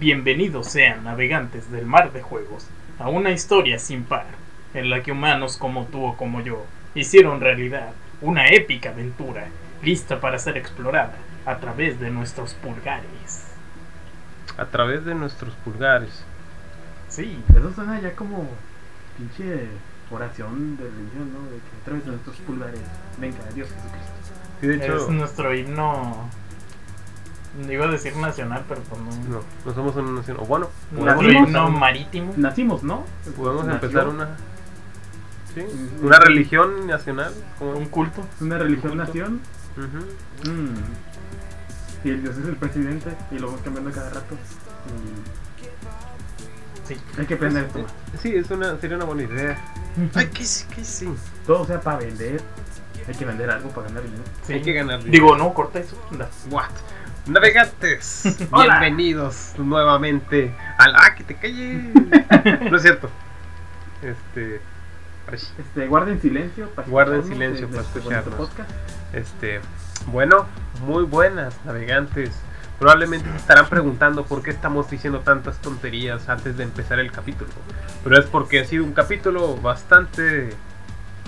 Bienvenidos sean navegantes del mar de juegos a una historia sin par, en la que humanos como tú o como yo hicieron realidad una épica aventura lista para ser explorada a través de nuestros pulgares. A través de nuestros pulgares. Sí, Eso suena ya como pinche oración de religión, ¿no? De que a través de nuestros pulgares venga Dios Jesucristo. Sí, de hecho, es nuestro himno. Iba a decir nacional, pero pues no. no, no somos una nación. O bueno, Nacimos- marítimo. Nacimos, ¿no? podemos Nació. empezar una. ¿Sí? Una religión nacional. como- Un culto. Una religión Culto. nación. Ujú. Mm. Y el Dios es el presidente y lo van cambiando cada rato. Sí. Y hay que aprender esto. Eh, Sí, es una, sería una buena idea. Ay, que sí, que sí. Todo sea para vender. Hay que vender algo para ganar dinero. Sí. Hay que ganar dinero. Digo, no, corta eso. anda. What? Navegantes, Hola. bienvenidos nuevamente al. ¡Ah, que te calle! no es cierto. Este. Este, guarden silencio para Guarden silencio para escucharnos. podcast. Este. Bueno, muy buenas, navegantes. Probablemente se estarán preguntando por qué estamos diciendo tantas tonterías antes de empezar el capítulo. Pero es porque ha sido un capítulo bastante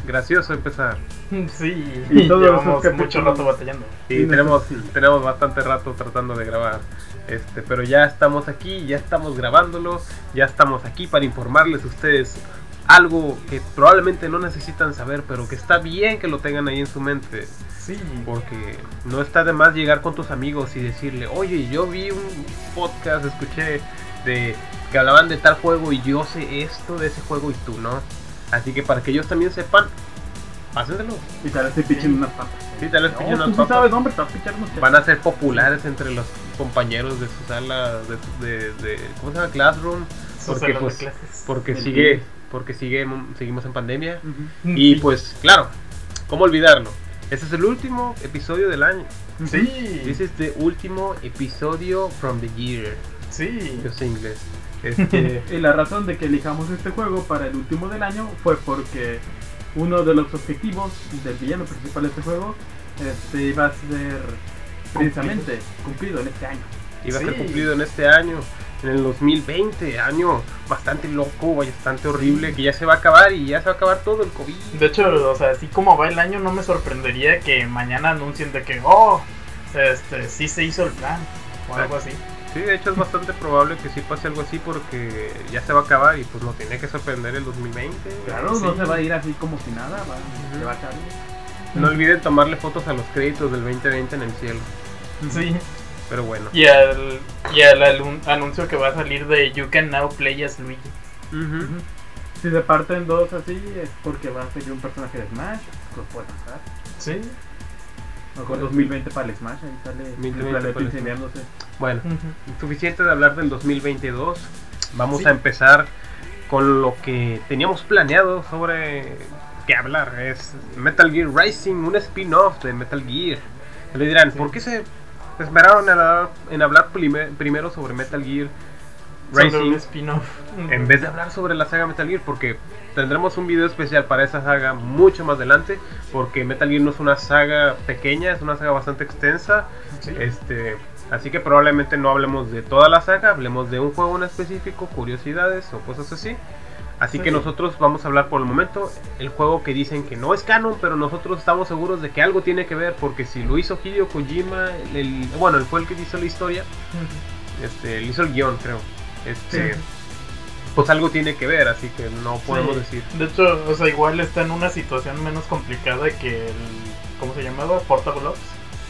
gracioso empezar. Sí, Y todos llevamos mucho rato batallando. Sí, Sí, tenemos, sí. tenemos bastante rato tratando de grabar. Este, pero ya estamos aquí, ya estamos grabándolo, ya estamos aquí para informarles a ustedes algo que probablemente no necesitan saber, pero que está bien que lo tengan ahí en su mente. Sí, Porque no está de más llegar con tus amigos y decirle, oye, yo vi un podcast, escuché de que hablaban de tal juego y yo sé esto de ese juego y tú no. Así que para que ellos también sepan, pásenselo. Y tal vez te pichen unas papas. Sí, tal vez No, pichen unas tú sí papas. sabes, hombre, te vas a pichar unos van a ser populares entre los compañeros de su sala de, de- de- ¿cómo se llama? Classroom porque, de pues, porque sigue día. porque sigue seguimos en pandemia Ujú. y Sí. pues claro cómo olvidarlo este es el último episodio del año Sí, this is the último episodio from the year sí. yo sé inglés este Y la razón de que elijamos este juego para el último del año fue porque uno de los objetivos del villano principal de este juego este, iba a ser precisamente cumplido. en este año. iba a ser cumplido en este año en el 2020 año bastante loco bastante horrible que ya se va a acabar y ya se va a acabar todo el covid. De hecho, o sea, así como va el año, no me sorprendería que mañana anuncien de que, oh, este, sí se hizo el plan, o algo así. Sí, de hecho es bastante probable que sí pase algo así porque ya se va a acabar y pues nos tiene que sorprender el 2020. Claro, Sí. no se va a ir así como si nada, va, se va a caer. No olviden tomarle fotos a los créditos del 2020 en el cielo. Sí. Pero bueno. Y al, y al anuncio que va a salir de You Can Now Play as Luigi. Ujú. Si se parten dos así es porque va a salir un personaje de Smash, lo puede pasar. Sí. Mejor 2020 para el Smash, ahí sale el 2020 planeta para el incendiándose. Bueno, suficiente de hablar del 2022. Vamos Sí. a empezar con lo que teníamos planeado sobre qué hablar. Es Metal Gear Rising, un spin-off de Metal Gear. Le dirán, Sí. ¿por qué se esperaron en hablar, en hablar prime- primero sobre Metal Gear Sobre Rising? un spin-off. en vez de hablar sobre la saga Metal Gear, porque tendremos un video especial para esa saga mucho más adelante, porque Metal Gear no es una saga pequeña, es una saga bastante extensa, Sí. este, así que probablemente no hablemos de toda la saga, hablemos de un juego en específico, curiosidades o cosas así. Así Sí. que nosotros vamos a hablar por el momento el juego que dicen que no es canon, pero nosotros estamos seguros de que algo tiene que ver, porque si lo hizo Hideo Kojima, el, bueno, él fue el que hizo la historia, este, él hizo el guion, creo. Este, Sí. Pues algo tiene que ver, así que no podemos Sí. decir. De hecho, o sea, igual está en una situación menos complicada que el. ¿Cómo se llamaba? Portable Ops.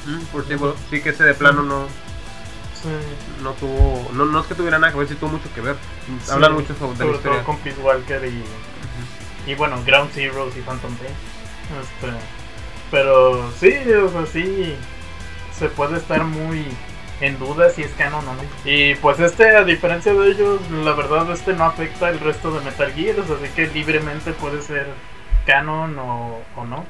Mm, por sí, sí que ese de plano no, Sí. no tuvo, no, no es que tuviera nada que ver, sí tuvo mucho que ver. Hablan mucho sobre, de la Sobre historia. todo con Peace Walker y. Y bueno, Ground Zeroes y Phantom Pain. Este, pero sí, o sea, sí. Se puede estar muy en duda si es canon o no. Y pues este, a diferencia de ellos, la verdad este no afecta el resto de Metal Gear, o sea, así que libremente puede ser canon o, o no.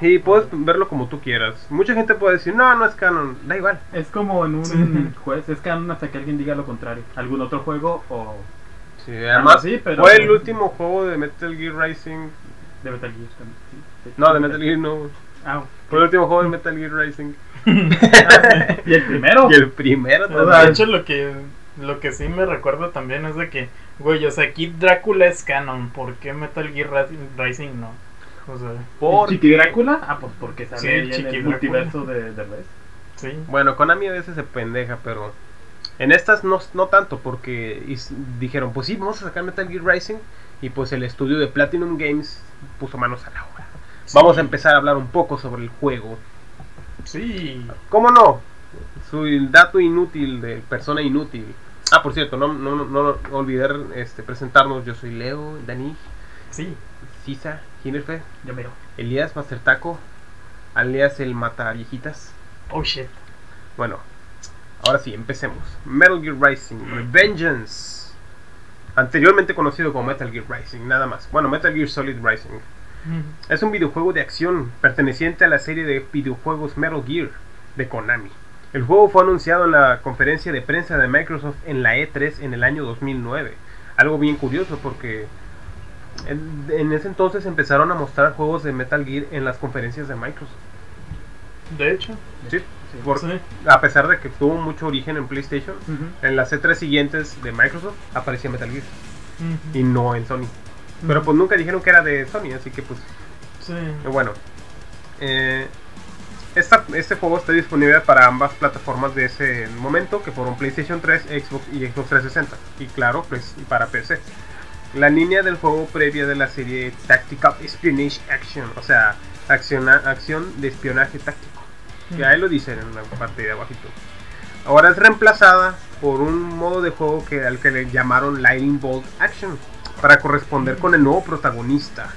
Y puedes verlo como tú quieras. Mucha gente puede decir, no, no es canon, da igual. Es como en un Sí. juez, es canon hasta que alguien diga lo contrario. Algún otro juego o Sí, además, sí, pero- fue el último juego de Metal Gear Rising. de Metal Gear también. sí. No, de Metal Gear no. Ah, Fue el último juego de Metal Gear Rising. y el primero. Y el primero O De hecho, lo que Lo que sí me recuerdo también es de que, güey, o sea, Kid Drácula es canon, ¿por qué Metal Gear Rising no? O sea, Por- ¿Chiqui Drácula? Ah, pues porque sale Sí, en Chiqui el Drácula. multiverso de, de Res. sí. Bueno, Konami a veces se pendeja, pero en estas no, no tanto, porque is- dijeron, pues sí, vamos a sacar Metal Gear Rising, y pues el estudio de Platinum Games puso manos a la obra. Vamos a empezar a hablar un poco sobre el juego. Sí. ¿Cómo no? Su dato inútil de persona inútil. Ah, por cierto, no, no, no, no olvidar este, presentarnos. Yo soy Leo, Dani, Sí. Sisa, Hinnerfe, Yo miro. Elías Master Taco, alias el Mata Viejitas. Oh shit. Bueno, ahora sí, empecemos. Metal Gear Rising Revengeance. Anteriormente conocido como Metal Gear Rising, nada más. Bueno, Metal Gear Solid Rising. Es un videojuego de acción perteneciente a la serie de videojuegos Metal Gear de Konami. El juego fue anunciado en la conferencia de prensa de Microsoft en la E3 en el año 2009. Algo bien curioso porque en, en ese entonces empezaron a mostrar juegos de Metal Gear en las conferencias de Microsoft. De hecho, Sí, por- sí. a pesar de que tuvo mucho origen en PlayStation, en las E3 siguientes de Microsoft aparecía Metal Gear y no en Sony. Pero pues nunca dijeron que era de Sony, así que pues Sí. Eh, Bueno, eh, esta- este juego está disponible para ambas plataformas de ese momento, que fueron PlayStation 3, Xbox y Xbox 360. Y claro, pues para PC. La línea del juego previa de la serie Tactical Espionage Action, o sea, acciona- acción de espionaje táctico. Que ahí lo dicen en la parte de abajito. Ahora es reemplazada por un modo de juego que, al que le llamaron Lightning Bolt Action, para corresponder con el nuevo protagonista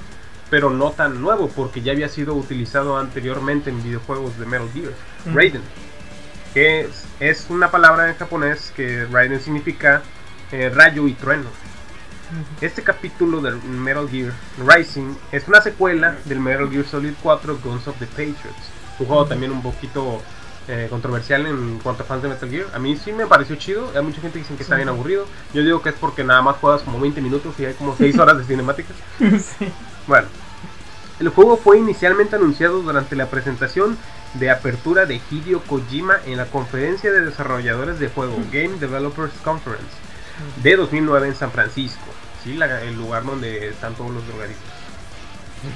pero no tan nuevo porque ya había sido utilizado anteriormente en videojuegos de Metal Gear. Raiden, que es, es una palabra en japonés que Raiden significa eh, rayo y trueno. Este capítulo del Metal Gear Rising es una secuela del Metal Gear Solid 4 Guns of the Patriots, un juego también un poquito eh, controversial en cuanto a fans de Metal Gear. A mí sí me pareció chido, hay mucha gente que dice que está bien aburrido. Yo digo que es porque nada más juegas como 20 minutos y hay como 6 horas de cinemáticas. sí. Bueno, el juego fue inicialmente anunciado durante la presentación de apertura de Hideo Kojima en la conferencia de desarrolladores de juego Game Developers Conference de 2009 en San Francisco, ¿sí? La- el lugar donde están todos los drogadictos.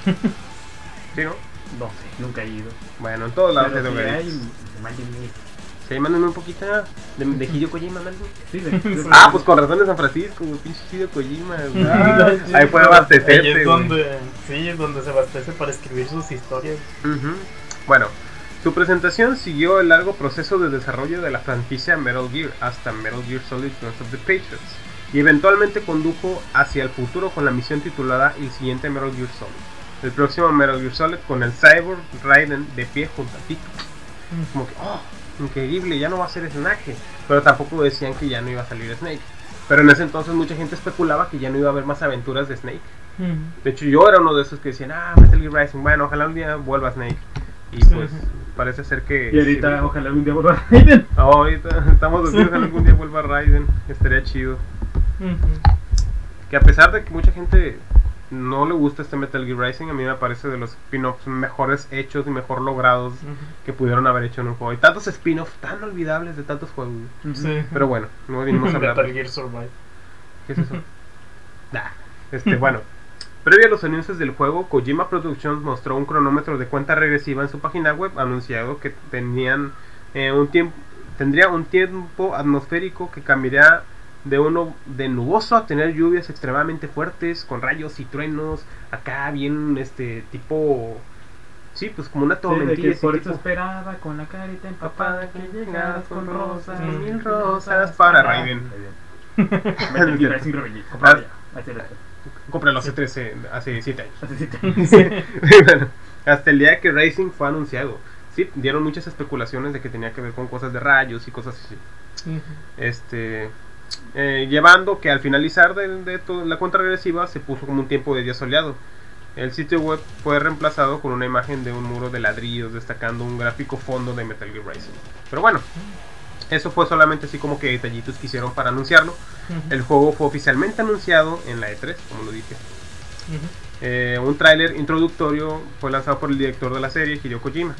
¿Sí, no? No sé, nunca he ido. Bueno, en todos lados hay, drogadictos. Mándenme. Sí, mándenme un poquito de, de Hideo Kojima, mándenme. Sí, de- de- Ah, pues con razón de San Francisco, pinche Hideo Kojima. Ah, Ahí puede Ahí abastecerse, es güey. donde, sí, es donde se abastece para escribir sus historias. Bueno, su presentación siguió el largo proceso de desarrollo de la franquicia Metal Gear hasta Metal Gear Solid Guns of the Patriots y eventualmente condujo hacia el futuro con la misión titulada El siguiente Metal Gear Solid. El próximo Metal Gear Solid con el Cyborg Raiden de pie junto a Tito. Como que, oh, increíble, ya no va a ser Snake. Pero tampoco decían que ya no iba a salir Snake. Pero en ese entonces mucha gente especulaba que ya no iba a haber más aventuras de Snake. De hecho, yo era uno de esos que decían, ah, Metal Gear Rising, bueno, ojalá un día vuelva Snake. Y Sí. pues parece ser que. Y ahorita, sí, ojalá algún día vuelva a Raiden. No, ahorita estamos así, ojalá algún día vuelva Raiden. Estaría chido. Que a pesar de que mucha gente no le gusta este Metal Gear Rising, a mí me parece de los spin-offs mejores hechos y mejor logrados que pudieron haber hecho en un juego. Y tantos spin-offs tan olvidables de tantos juegos. Sí. Pero bueno, no vinimos a hablar. Metal Gear Survive. ¿Qué es eso? Nah. Este, bueno. Previo a los anuncios del juego, Kojima Productions mostró un cronómetro de cuenta regresiva en su página web, anunciado que tenían eh, un tiempo, tendría un tiempo atmosférico que cambiaría de uno de nuboso a tener lluvias extremadamente fuertes, con rayos y truenos, acá bien este tipo, sí, pues como una Sí, tormentilla. así por eso tipo, esperaba con la carita empapada que llegaras con rosas, Mm. mil rosas para Ah, Raiden. muy bien. Metal Gear Rising Revengeance, comprado ya. Ahí se lo dejo. Cómpralo hace 13, hace 7 años. Así sí te- Bueno, hasta el día que Racing fue anunciado. Sí, dieron muchas especulaciones de que tenía que ver con cosas de rayos y cosas así. Ujú. Este, eh, llevando que al finalizar de, de la cuenta regresiva se puso como un tiempo de día soleado. El sitio web fue reemplazado con una imagen de un muro de ladrillos destacando un gráfico fondo de Metal Gear Rising. Pero bueno, eso fue solamente así como que detallitos que hicieron para anunciarlo. El juego fue oficialmente anunciado en la E3, como lo dije. Eh, un tráiler introductorio fue lanzado por el director de la serie, Hideo Kojima.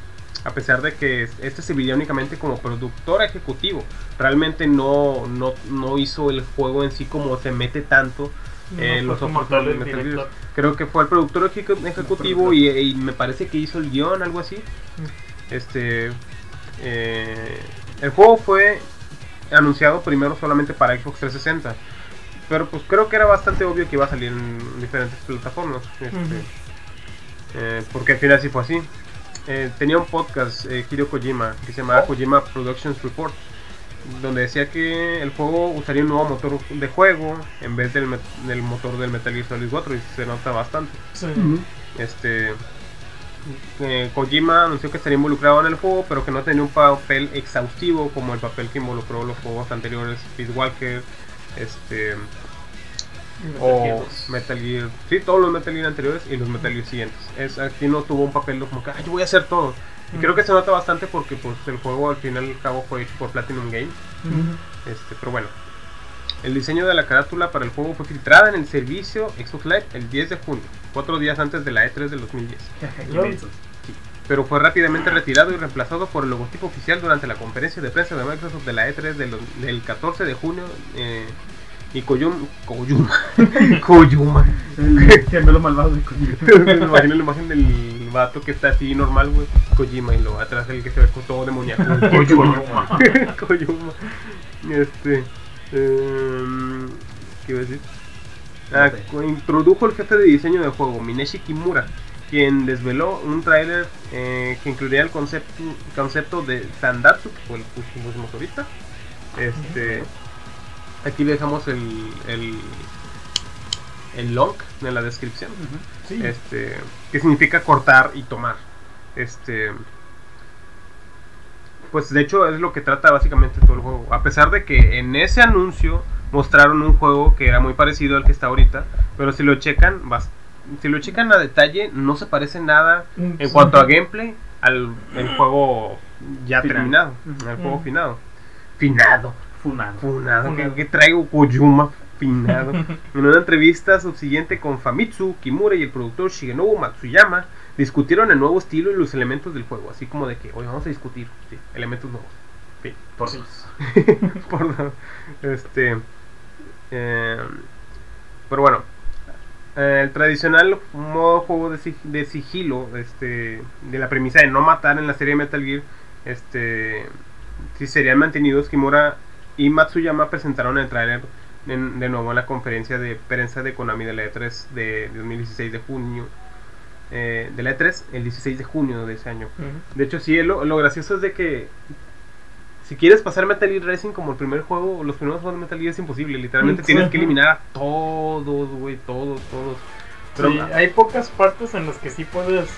A pesar de que este se veía únicamente como productor ejecutivo. Realmente no, no, no hizo el juego en sí como se mete tanto No en los el Metal Gears. director. Creo que fue el productor ejecu- ejecutivo y, y me parece que hizo el guion, algo así. Este, eh, el juego fue anunciado primero solamente para Xbox 360, pero pues creo que era bastante obvio que iba a salir en diferentes plataformas. este, eh, porque al final sí fue así. Eh, tenía un podcast, eh, Hideo Kojima, que se llamaba Oh. Kojima Productions Report, donde decía que el juego usaría un nuevo motor de juego en vez del, del motor del Metal Gear Solid 4 y se nota bastante. Sí. Este eh, Kojima anunció que estaría involucrado en el juego, pero que no tenía un papel exhaustivo como el papel que involucró los juegos anteriores, Speed Walker, este Metal o Gear 2. Metal Gear, sí, todos los Metal Gear anteriores y los Metal Gear siguientes. Es, aquí no tuvo un papel como que, "Ay, yo voy a hacer todo. Y creo que se nota bastante porque pues el juego al final y al cabo fue hecho por Platinum Games. Este, pero bueno. El diseño de la carátula para el juego fue filtrada en el servicio Xbox Live el 10 de junio, cuatro días antes de la E3 del 2010. Inmensos. Pero fue rápidamente retirado y reemplazado por el logotipo oficial durante la conferencia de prensa de Microsoft de la E3 del, del 14 de junio. eh, y Koyum, Koyuma, Koyuma. El gemelo malvado de Kojima. Me imagino la imagen del vato que está así normal, güey. Kojima y lo atrás el que se ve con todo demoníaco. Koyuma. Koyuma. Este. em, ¿Qué iba a decir? Ah, No sé. co- introdujo el jefe de diseño del juego, Mineshi Kimura, quien desveló un tráiler eh, que incluiría el concepto, concepto de Sandatsu, que fue el que pusimos ahorita. Este, aquí dejamos el, el, el long en la descripción. Sí. Este, que significa cortar y tomar. Este, pues de hecho es lo que trata básicamente todo el juego. A pesar de que en ese anuncio mostraron un juego que era muy parecido al que está ahorita, pero si lo checan, si lo checan a detalle, no se parece nada en cuanto a gameplay al el juego ya Final. terminado, al juego Ujú. finado. Finado. Funado. Funado, Funado. ¿qué, qué traigo Kojuma finado? en una entrevista subsiguiente con Famitsu Kimura y el productor Shigenobu Matsuyama discutieron el nuevo estilo y los elementos del juego, así como de que hoy vamos a discutir sí, elementos nuevos. Fin. Por Sí. Por este eh, pero bueno eh, el tradicional modo juego de, sig- de sigilo este de la premisa de no matar en la serie Metal Gear este si serían mantenidos Kimura y Matsuyama presentaron el trailer en- de nuevo en la conferencia de prensa de Konami de la E3 de 2016 de junio eh, de la E3 el 16 de junio de ese año de hecho, sí, lo, lo gracioso es de que si quieres pasar Metal Gear Racing como el primer juego, los primeros juegos de Metal Gear es imposible. Literalmente Sí. tienes que eliminar a todos, güey, todos, todos. Pero, Sí, hay pocas partes en las que sí puedes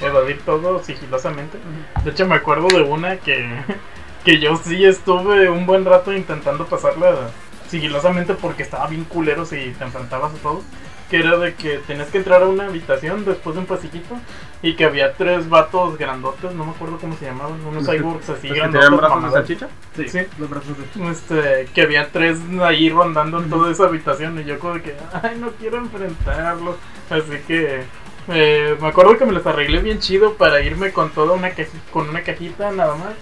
evadir todo sigilosamente. De hecho, me acuerdo de una que, que yo sí estuve un buen rato intentando pasarla sigilosamente porque estaba bien culero si te enfrentabas a todos. Que era de que tenías que entrar a una habitación después de un pasillito y que había tres vatos grandotes, no me acuerdo cómo se llamaban, unos ¿Los cyborgs así ¿los que grandotes. tenían brazos de salchicha? Sí, Sí. los brazos de Este, que había tres ahí rondando en toda esa habitación y yo como que, ay, no quiero enfrentarlos. Así que eh, me acuerdo que me los arreglé bien chido para irme con toda una con una cajita nada más,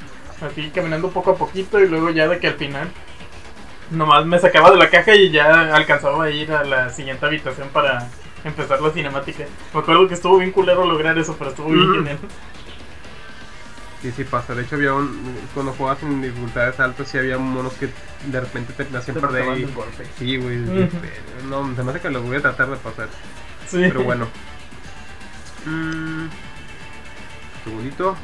así caminando poco a poquito y luego ya de que al final nomás me sacaba de la caja y ya alcanzaba a ir a la siguiente habitación para empezar la cinemática. Me acuerdo que estuvo bien culero lograr eso, pero estuvo bien genial. Sí, sí pasa. De hecho, había un, cuando jugabas en dificultades altas, sí había monos que de repente te hacían Te perder. y-. Sí, güey. No, se me hace que los voy a tratar de pasar. Sí. Pero bueno. Mm, segundito.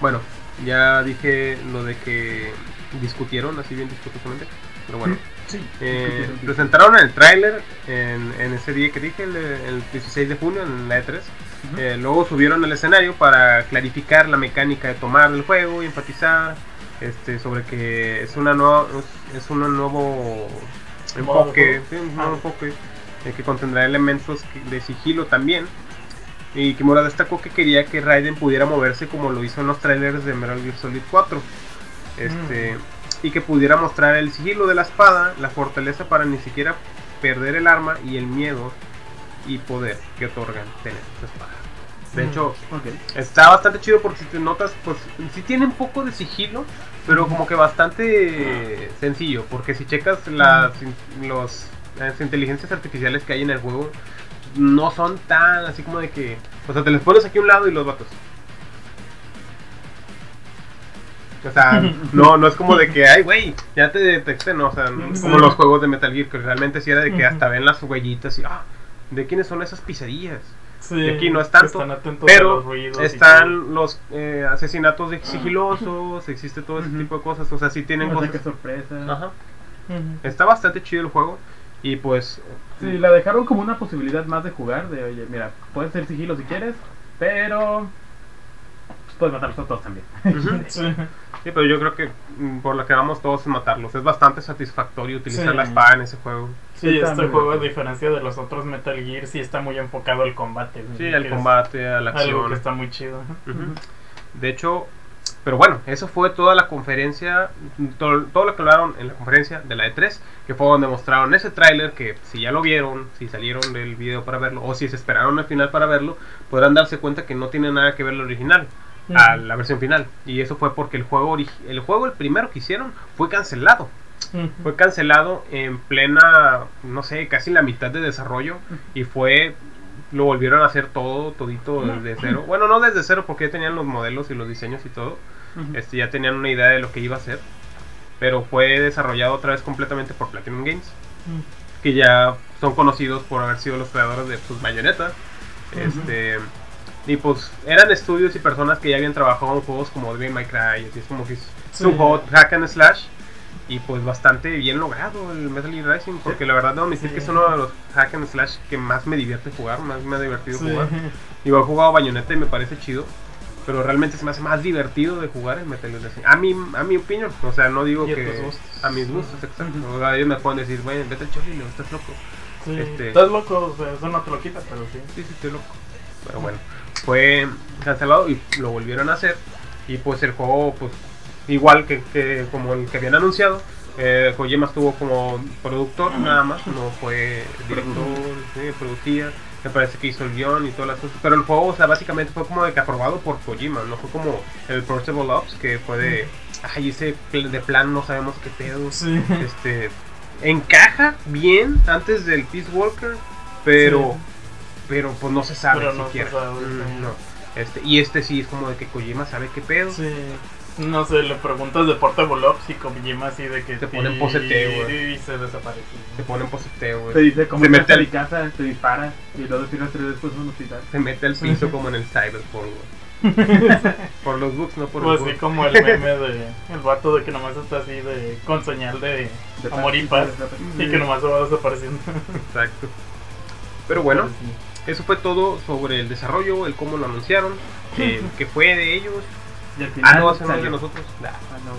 Bueno, ya dije lo de que discutieron, así bien discutidamente. Pero bueno. Sí. Eh, presentaron el tráiler en, en ese día que dije, el, el 16 de junio en la E3. Eh, luego subieron al escenario para clarificar la mecánica de tomar el juego y enfatizar este, sobre que es una nueva es, es un nuevo enfoque, sí, un nuevo Ah. enfoque eh, que contendrá elementos de sigilo también. Y Kimura destacó que quería que Raiden pudiera moverse como lo hizo en los trailers de Metal Gear Solid 4. Este, Y que pudiera mostrar el sigilo de la espada, la fortaleza para ni siquiera perder el arma y el miedo y poder que otorgan tener esa espada. De Mm. hecho, Ok. está bastante chido porque si te notas, pues sí tiene un poco de sigilo, pero como que bastante sencillo. Porque si checas las, los, las inteligencias artificiales que hay en el juego, no son tan así como de que. O sea, te les pones aquí a un lado y los vatos. O sea, no, no es como de que, ay, güey, ya te detecté, no, o sea, no como los juegos de Metal Gear, que realmente sí era de que hasta ven las huellitas y, ah, ¿de quiénes son esas pisadillas? Sí, Y aquí no es que tanto, están atentos a Pero los están los eh, asesinatos de sigilosos, existe todo ese tipo de cosas, o sea, sí tienen O sea, cosas. qué sorpresa. Ajá. Está bastante chido el juego y pues Sí, la dejaron como una posibilidad más de jugar. De oye, mira, puedes hacer sigilo si quieres, pero. pues, puedes matarlos a todos también. Sí. Sí, pero yo creo que mm, por lo que vamos todos es matarlos. Es bastante satisfactorio utilizar Sí. la espada en ese juego. Sí, este juego, a diferencia de los otros Metal Gear, sí está muy enfocado al combate. Sí, al combate, a la Algo acción. que está muy chido. De hecho, pero bueno, eso fue toda la conferencia, todo, todo lo que hablaron en la conferencia de la E3, que fue donde mostraron ese tráiler que si ya lo vieron, si salieron del video para verlo, o si se esperaron al final para verlo, podrán darse cuenta que no tiene nada que ver el original a la versión final. Y eso fue porque el juego, el juego, el primero que hicieron, fue cancelado. Fue cancelado en plena, no sé, casi la mitad de desarrollo y fue, lo volvieron a hacer todo, todito desde cero. Bueno, no desde cero porque ya tenían los modelos y los diseños y todo. Ujú. Este, ya tenían una idea de lo que iba a ser. Pero fue desarrollado otra vez completamente por Platinum Games, Ujú. que ya son conocidos por haber sido los creadores de pues, Bayonetta. Este, y pues eran estudios y personas que ya habían trabajado en juegos como Devil May Cry. Así es como que es, es Sí. un juego hack and slash. Y pues bastante bien logrado el Metal Gear Rising. Porque la verdad debo admitir Sí. que es uno de los hack and slash que más me divierte jugar. Más me ha divertido Sí. jugar. Igual he jugado Bayonetta y me parece chido. Pero realmente se me hace más divertido de jugar el Metal Gear. A mi, a mi opinión. O sea, no digo Y que. A mis gustos, exacto. O sea, ellos me pueden decir, güey, vete al chorrillo, estás loco. Sí. Este- Estás loco, eso no te lo quita, pero sí. Sí, sí, estoy loco. Pero bueno, fue cancelado y lo volvieron a hacer. Y pues el juego, pues igual que, que como el que habían anunciado, eh, Kojima estuvo como productor nada más, no fue director, sí, producía. Me parece que hizo el guion y todas las cosas. Pero el juego, o sea, básicamente fue como de que aprobado por Kojima, no fue como el Portable Ops, que fue de, ay, ese de plan no sabemos qué pedo. Sí. Este, encaja bien antes del Peace Walker, pero Sí. pero pues no se sabe Pero no se siquiera. sabe, Mm, no. Este, y este sí es como de que Kojima sabe qué pedo. Sí. No sé, le preguntas de Portable Ops y Kojima así de que... Te ponen sí, poseteo, güey. Y se desaparece. Se pone en poseteo, güey. Te dice como se mete, al, casa, te dispara y luego tiras tres después un hospital. se mete al piso como en el Cyberpunk, güey. Por los bugs, no por Pues los sí, bugs. como el meme de... El vato de que nomás está así de... Con señal de... De amor y paz. de- Y que nomás se va desapareciendo. Exacto. Pero bueno, Pero sí. eso fue todo sobre el desarrollo, el cómo lo anunciaron, el que fue de ellos. Y al final Ah, no, es de salió. nosotros. Nah. Ah, no,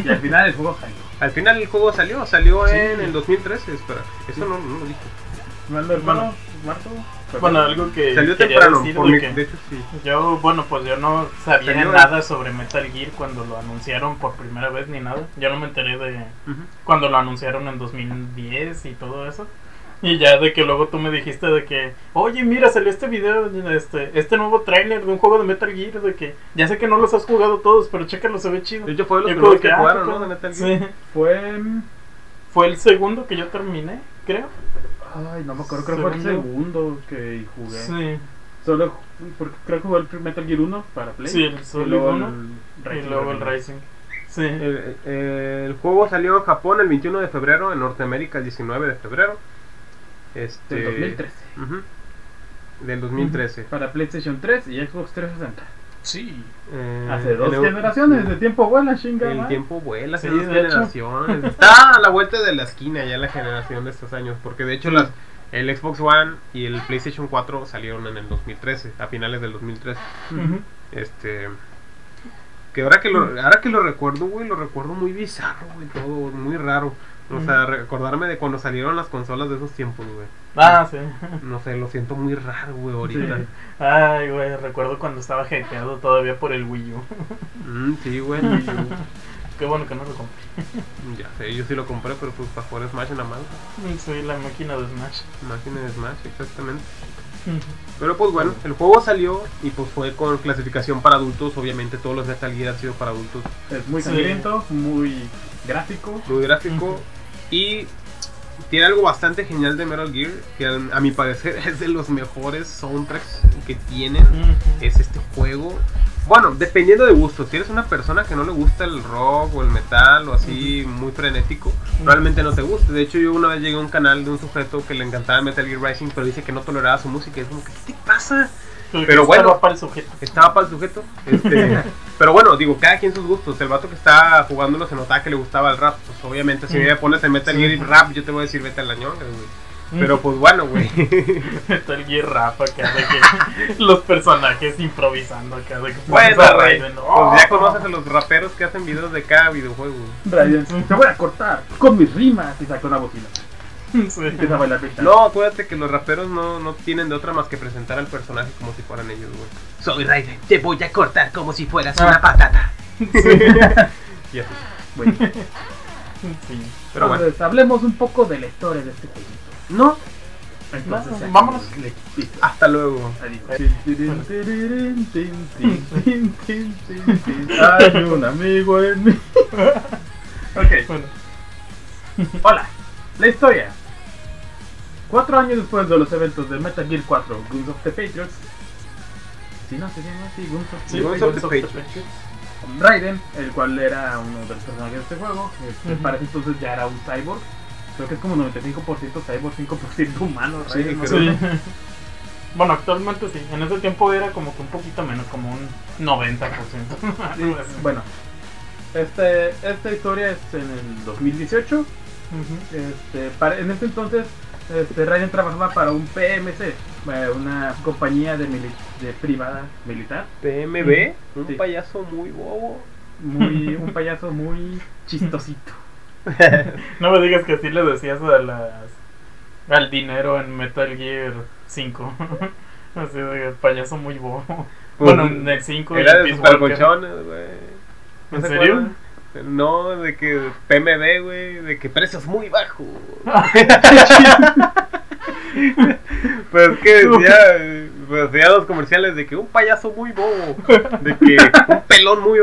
que no. Y al final el juego salió. Al final el juego salió, salió Sí. en el 2013, espera. Eso no, no lo dije. ¿Cuándo, hermano? ¿Marzo? Bueno, algo que Salió quería temprano, decir por de mi- que de hecho sí. yo, bueno, pues yo no sabía Salió- nada sobre Metal Gear cuando lo anunciaron por primera vez ni nada. Yo no me enteré de cuando lo anunciaron en 2010 y todo eso. Y ya de que luego tú me dijiste de que, oye, mira, salió este video, este, este nuevo tráiler de un juego de Metal Gear, de que ya sé que no los has jugado todos, pero chécalo, se ve chido. De hecho fue de los primeros que ah, jugaron, ¿no? De pedo. Metal Gear. Sí, Fue. fue el segundo que yo terminé, creo. Ay, no me acuerdo, creo que fue el Segundo. que jugué. Sí, Solo porque creo que jugué el Metal Gear 1 para Play. sí, el y Solid luego 1 el y luego el Rising. Rising. Sí. El, el juego salió en Japón el 21 de febrero, en Norteamérica el 19 de febrero. Este, Del 2013. ujú, del 2013. Para PlayStation 3 y Xbox 360. Sí. Eh, Hace dos en el- generaciones de tiempo vuela, chinga. El tiempo vuela, hace Sí, hecho. generaciones. Está a la vuelta de la esquina ya la generación de estos años. Porque de hecho las, el Xbox One y el PlayStation 4 salieron en el 2013, a finales del 2013. Ujú. Este. Que ahora que lo, ahora que lo recuerdo, güey, lo recuerdo muy bizarro, güey, todo, muy raro. O sea, recordarme de cuando salieron las consolas de esos tiempos, güey. Ah, sí. No sé, lo siento muy raro, güey, ahorita. Sí. Ay, güey, recuerdo cuando estaba hateado todavía por el Wii U. Mm, sí, güey. Qué bueno que no lo compré. ya sé, yo sí lo compré, pero pues para jugar Smash en la mano. Soy la máquina de Smash. Máquina de Smash, exactamente. Pero pues bueno, el juego salió y pues fue con clasificación para adultos. Obviamente todos los Metal Gear han sido para adultos. Es muy Sí. sangriento, muy gráfico. Muy gráfico. Y tiene algo bastante genial de Metal Gear. Que a, mi parecer es de los mejores soundtracks que tienen. Es este juego. Bueno, dependiendo de gusto. Si eres una persona que no le gusta el rock o el metal o así muy frenético, probablemente no te guste. De hecho, yo una vez llegué a un canal de un sujeto que le encantaba Metal Gear Rising, pero dice que no toleraba su música. Y es como, ¿qué te pasa? Pero bueno. para el sujeto. Estaba para el sujeto. Este, pero bueno, digo, cada quien sus gustos. El vato que está jugándolo se notaba que le gustaba el rap. Pues obviamente, si Mm. me pones en Metal Sí. Gear rap, yo te voy a decir vete al añón, güey. Pero pues bueno, güey. Metal Gear Rafa que hace que los personajes improvisando que hace que Bueno, güey. Pues ya conoces a los raperos que hacen videos de cada videojuego. Raiden, te voy a cortar con mis rimas y saca una bocina. Sí. Empieza a bailar breakdance. No, acuérdate que los raperos no, no tienen de otra más que presentar al personaje como si fueran ellos, güey. Soy Raiden, te voy a cortar como si fueras Ah. una patata. Y así. Bueno, Sí. Pero bueno. entonces, hablemos un poco de la historia de este jueguito. No, Entonces, No, vámonos. le- hasta luego. Adiós. Hay un amigo en mí. Ok, Bueno, hola. La historia. Cuatro años después de los eventos de Metal Gear 4, Guns of the Patriots. Si no se llama así, Guns of sí, the Guns Patriots. of the Patriots. Raiden, el cual era uno de los personajes de este juego. Este. Para ese entonces ya era un cyborg. Creo que es como 95% cyborg, 5% humano. Sí, Raiden, sí. Bueno, actualmente sí. En ese tiempo era como que un poquito menos, como un 90%. algo así. Bueno, este, esta historia es en el 2018. Este, para, en ese entonces, este, Raiden trabajaba para un PMC, eh, una compañía de, mili- de privada militar. PMB, un Sí. payaso muy bobo. Muy, un payaso muy chistosito. No me digas que así le decías a las al dinero en Metal Gear 5. Así de payaso muy bobo. Pues, bueno, en el 5 y Era de güey. ¿No ¿En se serio? acuerdan? No, de que PMB, güey, de que precios muy bajos. pues es que decía, pues decía los comerciales de que un payaso muy bobo, de que un pelón muy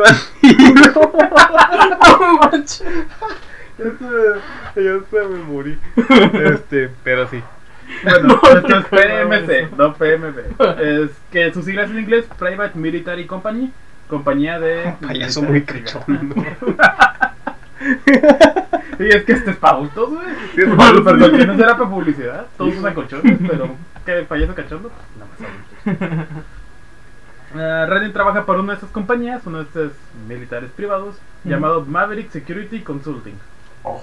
se, ya se me morí. Este, pero sí. Bueno, No, esto es no, PMC, no PMB. Es que sus siglas en inglés, Private Military Company, compañía de... Payaso muy cachondo. Y es que este es para güey. Sí, es Bueno, para adultos. perdón, que no será para publicidad. Todos usan colchones, pero ¿qué payaso cachondo? No, más. Uh, Raiden trabaja para una de esas compañías, uno de estos militares privados, llamado Maverick Security Consulting. Oh,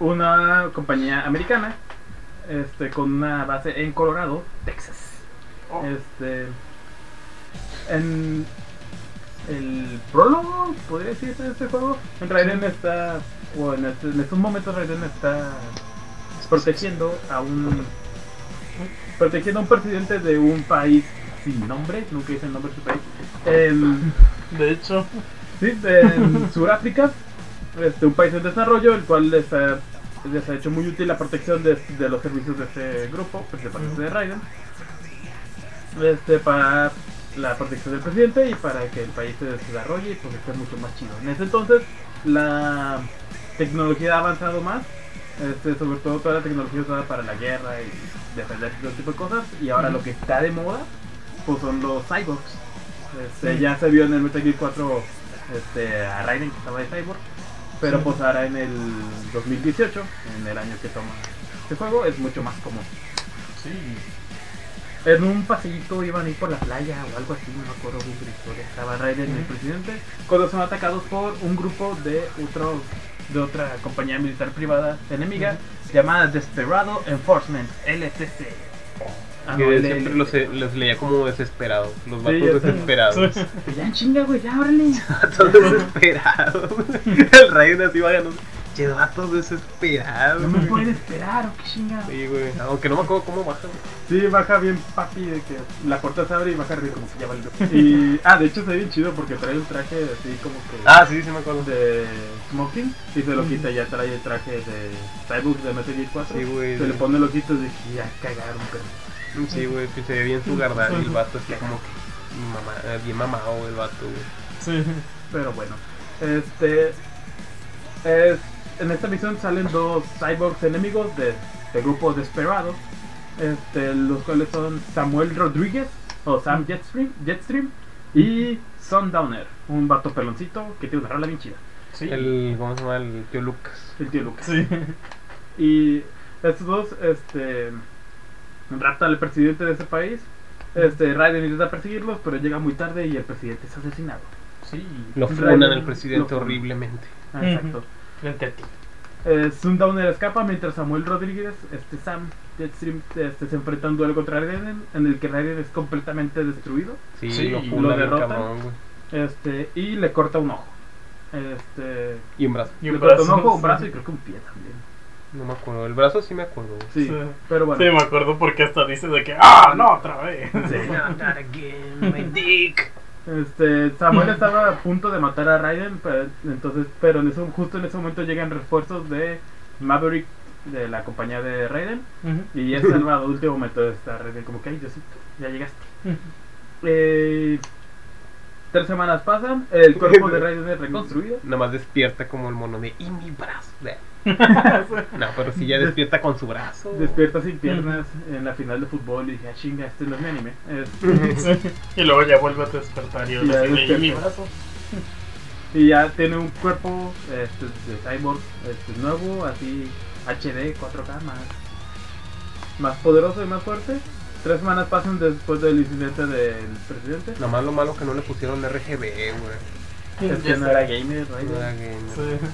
Una compañía americana este, con una base en Colorado, Texas. oh. Este, en el prólogo, podría decirse, de este juego, Raiden está, o en, este- en estos momentos Raiden está protegiendo a un protegiendo a un presidente de un país sin nombre, nunca dice el nombre de su país, en, De hecho, sí, en Sudáfrica, este, un país en desarrollo, el cual les ha, les ha hecho muy útil la protección de, de los servicios de este grupo, principalmente de Raiden, este, para la protección del presidente y para que el país se desarrolle y pues esté mucho más chido. En ese entonces, la tecnología ha avanzado más, este, sobre todo toda la tecnología usada para la guerra y defender todo tipo de cosas, y ahora lo que está de moda, pues son los cyborgs. Este, Sí. Ya se vio en el Metal Gear 4 este, a Raiden que estaba de cyborg, pero Sí. pues ahora en el 2018, en el año que toma este juego, es mucho más común. sí. En un paseíto iban a ir por la playa o algo así, no me acuerdo bien de la historia. Estaba Raiden y el presidente cuando son atacados por un grupo de otro, de otra compañía militar privada enemiga llamada Desperado Enforcement LTC. Ah, que no, siempre los, los leía como desesperados. Los vatos desesperados. Pues ya chinga, güey, ya órale. Vatos desesperados. El Raiden así vaya, no Che, vatos desesperados. No me pueden esperar, o qué chinga. Sí, güey. Aunque no me acuerdo cómo baja. Sí, baja bien papi de que la puerta se abre y baja arriba como que ya valió. Y, ah, de hecho se ve bien chido porque trae un traje así como que... Ah, sí, sí me acuerdo. de Smoking y se lo quita y ya trae el traje de Cyborg de Metal Gear 4 Sí, güey. se le pone los ojitos de que ya cagaron pero Sí, güey, que se ve bien su gardal y el vato está como que mamá, eh, bien mamado el vato, güey. Sí. Pero bueno, este. es- en esta misión salen dos cyborgs enemigos de, de grupo Desperado. Este, los cuales son Samuel Rodríguez o Sam Jetstream, Jetstream y Sundowner, un vato peloncito que tiene una rola bien chida. Sí. El, ¿cómo se llama? El tío Lucas. El tío Lucas. Sí. Y estos dos, este, raptan al presidente de ese país. Este, Raiden intenta perseguirlos, pero llega muy tarde y el presidente es asesinado. Sí. Lo funan al presidente horriblemente. Ah, Exacto. Frente a ti. Eh, Sundowner escapa mientras Samuel Rodríguez, este Sam Jetstream, este, se enfrenta a un duelo contra Raiden, en el que Raiden es completamente destruido. Sí, Sí, lo lo cabrón, güey. Este, y le corta un ojo. Este, Y un brazo. Y le un corta un brazo, ojo, un sí. brazo y creo que un pie también. No me acuerdo. El brazo sí me acuerdo. Sí, Sí. pero bueno. Sí, me acuerdo porque hasta dice de que ¡Ah, no, otra vez! Sí. not again, my dick. Este, Samuel estaba a punto de matar a Raiden, pero, entonces, pero en eso, justo en ese momento llegan refuerzos de Maverick de la compañía de Raiden y es salvado al último momento de esta Raiden como que ay Diosito, ya llegaste. Eh, tres semanas pasan, el cuerpo de Raiden es reconstruido. Nada más despierta como el mono de. Y mi brazo. No, pero sí ya despierta con su brazo. Despierta sin piernas en la final de fútbol y dije, ah, chinga, este no es mi anime. Y luego ya vuelve a despertar y ahora Ya despierta. "¿Y mi brazo. y ya tiene un cuerpo este, de cyborg este, nuevo, así HD, 4K, más, más poderoso y más fuerte. Tres semanas pasan después del incidente del presidente. Nada más lo malo que no le pusieron RGB, güey. Es que no era gamer. No era gamer. Sí.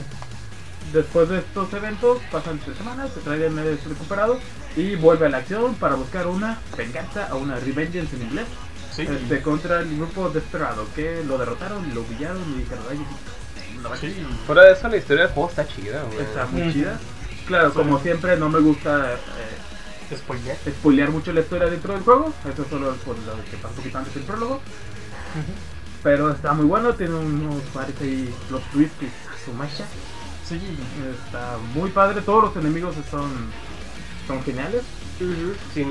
Después de estos eventos, pasan tres semanas, Raiden es recuperado y vuelve a la acción para buscar una venganza o una revengeance en inglés Sí. este, contra el grupo Desperado que lo derrotaron, lo humillaron y dijeron, ay, no va a Sí. Fuera de eso, la historia del juego está chida, güey. Está muy chida. Claro, Sí. como siempre, no me gusta eh, Spoiler. spoilear mucho la historia dentro del juego. Eso solo es por lo que pasa un poquito antes del prólogo. Pero está muy bueno, tiene unos varios ahí, los twists que a su macha. Sí. Está muy padre, todos los enemigos son, son geniales. Sin,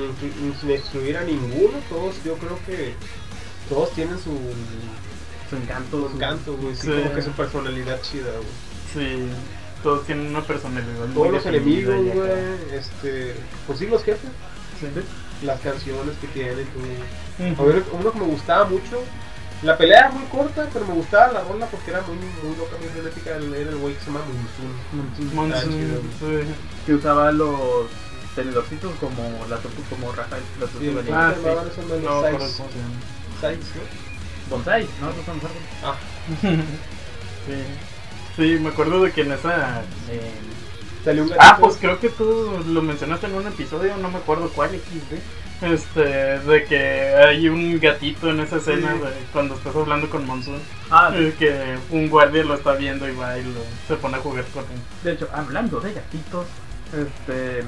sin excluir a ninguno, todos, yo creo que todos tienen su, Su encanto, su encanto, güey. Sí, Sí. como que su personalidad chida, güey. Sí. Todos tienen una personalidad. Todos los enemigos, güey. Este, pues sí, los jefes, Sí. las canciones que tienen. A ver, uno que me gustaba mucho. La pelea era muy corta, pero me gustaba la rola porque era muy, muy loca, muy frenética. Era el güey que se llama Monsoon. Monsoon, sí. que usaba los tenedorcitos como la tortuga, como Rafael, la Sí, tortuga el- ninja. Ah, ¿cómo se llamaban sí. esos de No, los pero Size? Size, ¿no? Bonsai, ¿no? Esos son los árboles. Ah, Sí. Sí, me acuerdo de que en esa. eh, salió un Ah, pues creo que tú lo mencionaste en un episodio, no me acuerdo cuál XD. Este, de que hay un gatito en esa escena Sí. de cuando estás hablando con Monsoon. Ah, que un guardia lo está viendo y va y lo, se pone a jugar con él. de hecho, hablando de gatitos, este,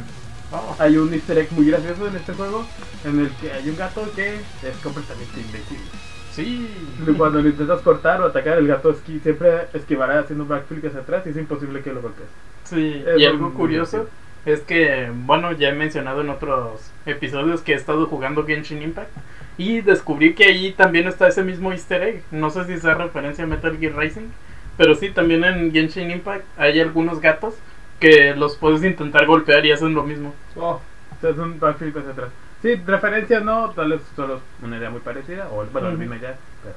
Oh, hay un easter egg muy gracioso en este juego en el que hay un gato que es completamente invencible. sí. Cuando lo intentas cortar o atacar, el gato esqui siempre esquivará haciendo backflip hacia atrás y es imposible que lo golpees. Sí, Es y algo curioso es que, bueno, ya he mencionado en otros episodios que he estado jugando Genshin Impact y descubrí que ahí también está ese mismo easter egg. No sé si sea referencia a Metal Gear Rising, pero sí, también en Genshin Impact hay algunos gatos que los puedes intentar golpear y hacen lo mismo. Oh, es un hacia atrás. Sí, referencia no, tal vez solo una idea muy parecida, o bueno, la misma idea, pero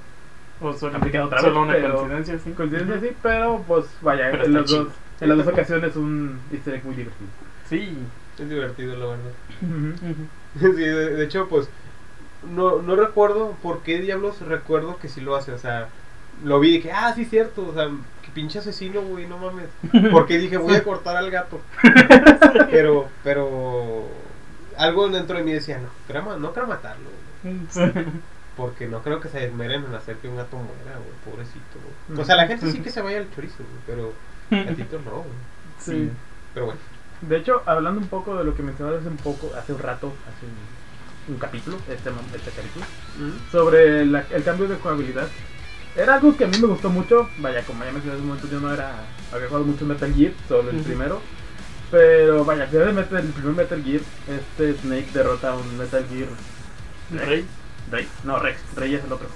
O solo, otra solo vez, una pero- coincidencia, sí. coincidencia sí, pero pues vaya, Pero en, las dos, en las dos ocasiones un easter egg muy divertido. Sí. es divertido, la verdad. Sí, de, de hecho, pues no, no recuerdo por qué diablos recuerdo que sí lo hace. O sea, lo vi y dije, ah, sí, cierto. O sea, que pinche asesino, güey, no mames. Porque dije, voy a cortar al gato. Pero, pero, algo dentro de mí decía, no, no creo matarlo. güey. Porque no creo que se esmeren en hacer que un gato muera, güey, pobrecito. güey. O sea, la gente sí que se vaya al chorizo, güey, pero gatitos no, güey. Sí. Pero bueno. De hecho, hablando un poco de lo que mencionaba hace un poco, hace un rato, hace un, un capítulo, este, este capítulo, sobre la- el cambio de jugabilidad. Era algo que a mí me gustó mucho. Vaya, como ya mencioné hace un momento, yo no era. Había jugado mucho Metal Gear, solo el primero. Pero vaya, el primer Metal Gear, este Snake derrota a un Metal Gear Rey. Rey. No, Rex. Rey es el otro.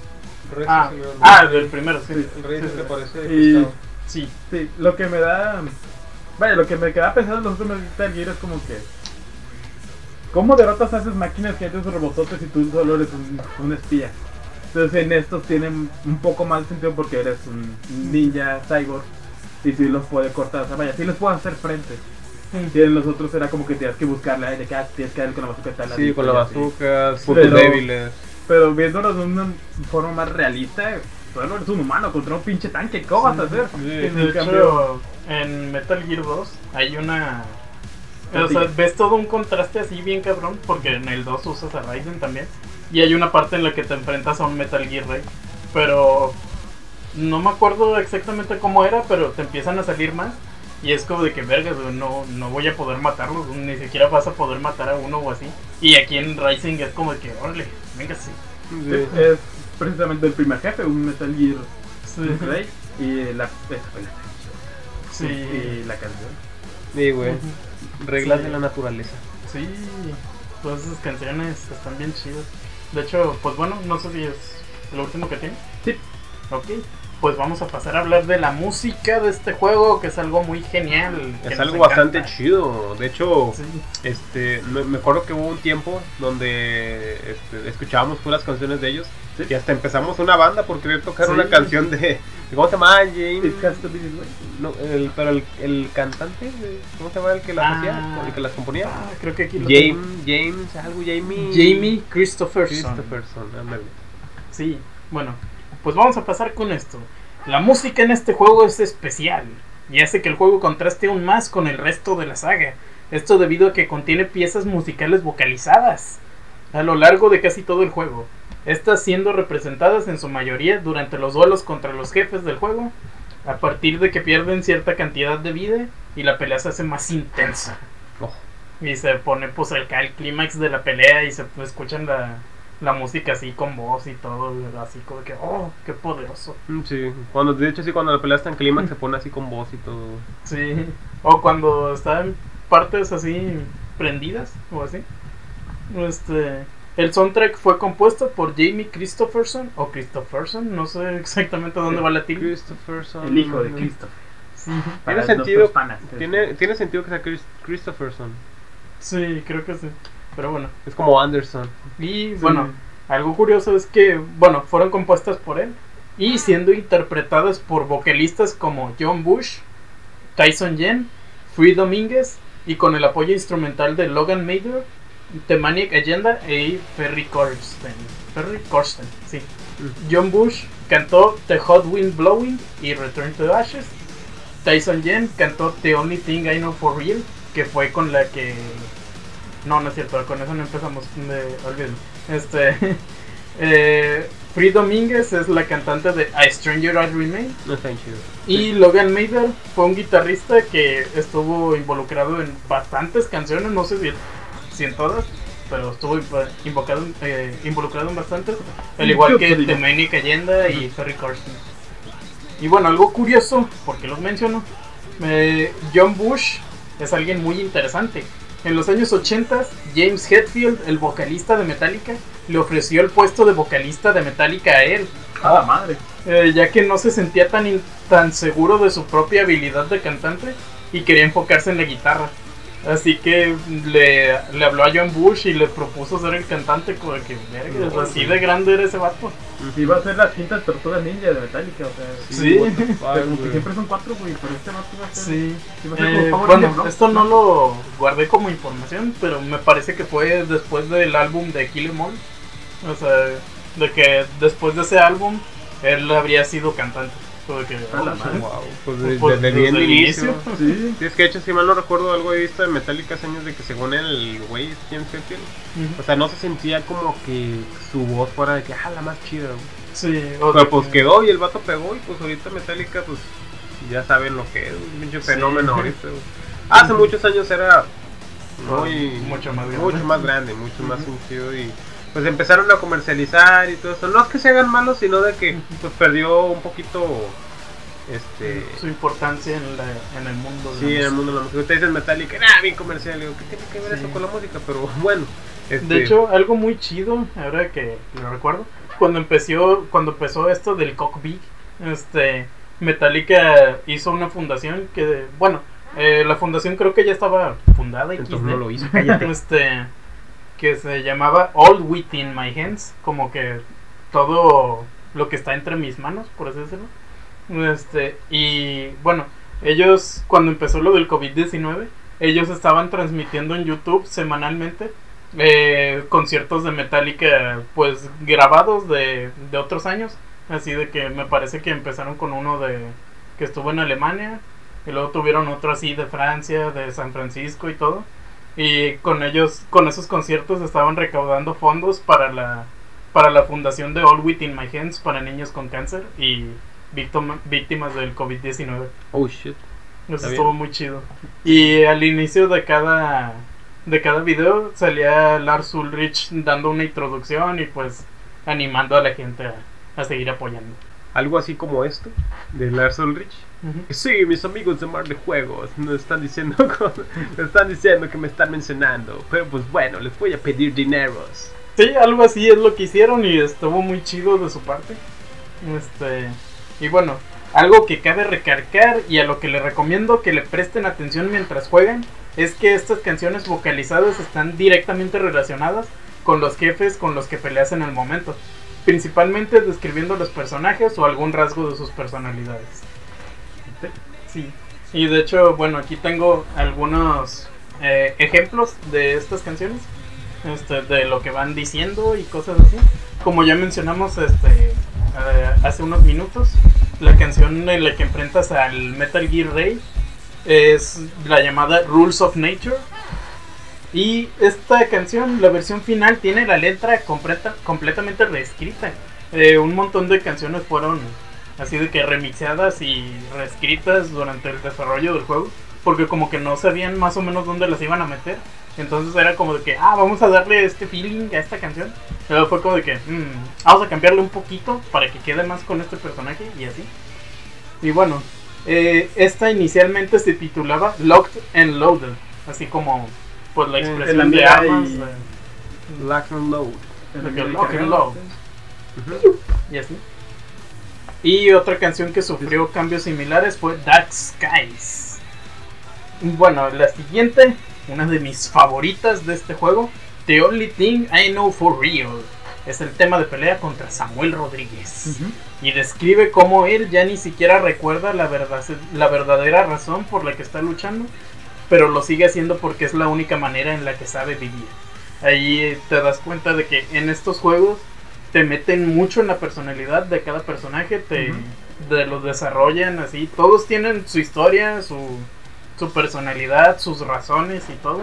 Rex Ah, es el- ah, del primero, sí. Sí, el rey sí, es el que Y-. Sí. Sí, lo que me da. Vaya, lo que me queda pensando en los otros Metal Gear es como que. ¿Cómo derrotas a esas máquinas que hacen sus robototes y tú solo eres un, un espía? Entonces en estos tienen un poco más de sentido porque eres un ninja cyborg y si los puede cortar. O sea, vaya, si les puedo hacer frente. Si en los otros era como que tenías que buscarle ay, de que tienes que dar con la bazooka tal. Sí, con la y bazooka, puntos Pero- débiles. Pero viéndolo de una forma más realista, solo eres un humano contra un pinche tanque. ¿Cómo vas a hacer? Sí, En De cambio- hecho, en Metal Gear 2 hay una. O sea, ves todo un contraste así bien cabrón, porque en el 2 usas a Raiden también. Y hay una parte en la que te enfrentas a un Metal Gear Rey. Pero no me acuerdo exactamente cómo era, pero te empiezan a salir más. Y es como de que, verga, güey, no, no voy a poder matarlos, ni siquiera vas a poder matar a uno o así. Y aquí en Rising es como de que, órale, venga, sí. Sí, Es precisamente el primer jefe, un Metal Gear Sí, Rey. Y la, sí. y la canción. Sí, güey. Reglas Sí. de la naturaleza. Sí, todas esas canciones están bien chidas. De hecho, pues bueno, no sé si es lo último que tiene. Sí. Ok, pues vamos a pasar a hablar de la música de este juego, que es algo muy genial. Es algo bastante chido. De hecho, Sí, este, me, me acuerdo que hubo un tiempo donde este, escuchábamos puras canciones de ellos Sí. y hasta empezamos una banda por querer tocar Sí. una canción de, ¿cómo se llama? James. No, el, pero el, el cantante, ¿cómo se llama el que las Ah. hacía? El que las componía. Ah, creo que aquí lo James, James, algo Jamie. tengo. Jamie Christopherson. Christopherson, ándale. Sí, bueno, pues vamos a pasar con esto. La música en este juego es especial y hace que el juego contraste aún más con el resto de la saga. Esto debido a que contiene piezas musicales vocalizadas a lo largo de casi todo el juego. Estas siendo representadas en su mayoría durante los duelos contra los jefes del juego, a partir de que pierden cierta cantidad de vida y la pelea se hace más intensa. Oh. Y se pone pues el, el clímax de la pelea y se pues, escuchan la, la música así con voz y todo, así como que, oh, qué poderoso. Mm, Sí, cuando, de hecho sí, cuando la pelea está en clímax se pone así con voz y todo. Sí, o cuando está en partes así prendidas o así. Este, el soundtrack fue compuesto por Jamie Christopherson o Christopherson, no sé exactamente dónde va la tilde. Christopherson. El hijo de Cristo. Sí, Para Tiene sentido, panas. tiene, tiene sentido que sea Chris- Christopherson. sí, creo que sí. Pero bueno, Es como Anderson. y bueno, algo curioso es que, bueno, fueron compuestas por él y siendo interpretadas por vocalistas como John Bush, Tyson Yen, Free Domínguez y con el apoyo instrumental de Logan Mayer, The Maniac Agenda y Ferry Corsten. Ferry Corsten, sí. John Bush cantó The Hot Wind Blowing y Return to Ashes. Tyson Yen cantó The Only Thing I Know For Real, que fue con la que... No, no es cierto, con eso no empezamos, me olviden. Este... eh, Free Domínguez es la cantante de A Stranger I Remain. No bien chido. Y Logan Mader fue un guitarrista que estuvo involucrado en bastantes canciones, no sé si, si en todas, pero estuvo inv- invocado, eh, involucrado en bastantes, al igual que The Manic Allenda y Ferry Corsten. Y bueno, algo curioso, porque los menciono, eh, John Bush es alguien muy interesante. En los años 80, James Hetfield, el vocalista de Metallica, le ofreció el puesto de vocalista de Metallica a él, A la madre. eh, ya que no se sentía tan, tan seguro de su propia habilidad de cantante y quería enfocarse en la guitarra. Así que le, le habló a John Bush y le propuso ser el cantante, como de que, verga, No, así de grande era ese vato. Iba a ser las quintas tortugas ninja de Metallica, o sea. Sí. como que siempre son cuatro, güey, pero este vato va a ser. Sí. va a ser Eh, bueno, esto no lo guardé como información, pero me parece que fue después del álbum de Kill 'Em All. O sea, de que después de ese álbum él habría sido cantante. La madre. Wow, pues de- Pues, desde bien desde el el inicio. inicio. Sí. Sí, es que de hecho, si mal no recuerdo, algo he visto de Metallica hace años de que según el güey James Hetfield, Ujú. o sea, no se sentía como que su voz fuera de que, ah, la más chida, güey. Sí, o Pero pues que- quedó y el vato pegó y pues ahorita Metallica, pues ya saben lo que es, un pinche Sí. fenómeno ahorita, güey. Hace muchos años era muy, Mucho más grande. mucho más grande, mucho más sentido y pues empezaron a comercializar y todo eso. No es que se hagan malos, sino de que pues perdió un poquito Este, Su importancia en, la, en el mundo. de sí, la en el mundo de la música. Ustedes dicen Metallica, ah, bien comercial. Digo, ¿qué tiene que ver Sí. eso con la música? Pero bueno. Este, De hecho, algo muy chido, ahora que lo recuerdo, cuando empezó, cuando empezó esto del Cockpit, este, Metallica hizo una fundación que, bueno, eh, la fundación creo que ya estaba fundada, entonces XD, no lo hizo, cállate. este, que se llamaba All Within My Hands, como que todo lo que está entre mis manos, por así decirlo. Este, y bueno, ellos cuando empezó lo del COVID-19, ellos estaban transmitiendo en YouTube semanalmente eh, conciertos de Metallica, pues grabados de, de otros años. Así de que me parece que empezaron con uno de que estuvo en Alemania, y luego tuvieron otro así de Francia, de San Francisco y todo. Y con ellos, con esos conciertos estaban recaudando fondos para la para la fundación de All Within My Hands para niños con cáncer y víctima- víctimas del COVID-19. Oh shit. Eso estuvo muy chido. Y al inicio de cada de cada video salía Lars Ulrich dando una introducción y pues animando a la gente a, a seguir apoyando. Algo así como esto, de Lars Ulrich. Sí, mis amigos de Mar de Juegos me están diciendo me están diciendo que me están mencionando, pero pues bueno, les voy a pedir dineros. Sí, algo así es lo que hicieron y estuvo muy chido de su parte. Este, y bueno, algo que cabe recargar y a lo que les recomiendo que le presten atención mientras juegan es que estas canciones vocalizadas están directamente relacionadas con los jefes con los que peleas en el momento, principalmente describiendo los personajes o algún rasgo de sus personalidades. Sí, y de hecho, bueno, aquí tengo algunos eh, ejemplos de estas canciones este, de lo que van diciendo y cosas así. Como ya mencionamos este, eh, hace unos minutos, la canción en la que enfrentas al Metal Gear Ray es la llamada Rules of Nature. Y esta canción, la versión final, tiene la letra completa, completamente reescrita. Eh, un montón de canciones fueron así de que remixadas y reescritas durante el desarrollo del juego. Porque como que no sabían más o menos dónde las iban a meter. Entonces era como de que, ah, vamos a darle este feeling a esta canción. Pero fue como de que, mm, vamos a cambiarle un poquito para que quede más con este personaje y así. Y bueno, eh, esta inicialmente se titulaba Locked and Loaded. Así como, pues la Eh, expresión la de mira armas. y- de- Lock and load. De El lock and load. sí. y así. Y otra canción que sufrió cambios similares fue Dark Skies. Bueno, la siguiente, una de mis favoritas de este juego, The Only Thing I Know for Real. Es el tema de pelea contra Samuel Rodríguez. Ujú. Y describe cómo él ya ni siquiera recuerda la, verdad, la verdadera razón por la que está luchando, pero lo sigue haciendo porque es la única manera en la que sabe vivir. Ahí te das cuenta de que en estos juegos te meten mucho en la personalidad de cada personaje, te Ujú. de los desarrollan así. Todos tienen su historia, su, su personalidad, sus razones y todo.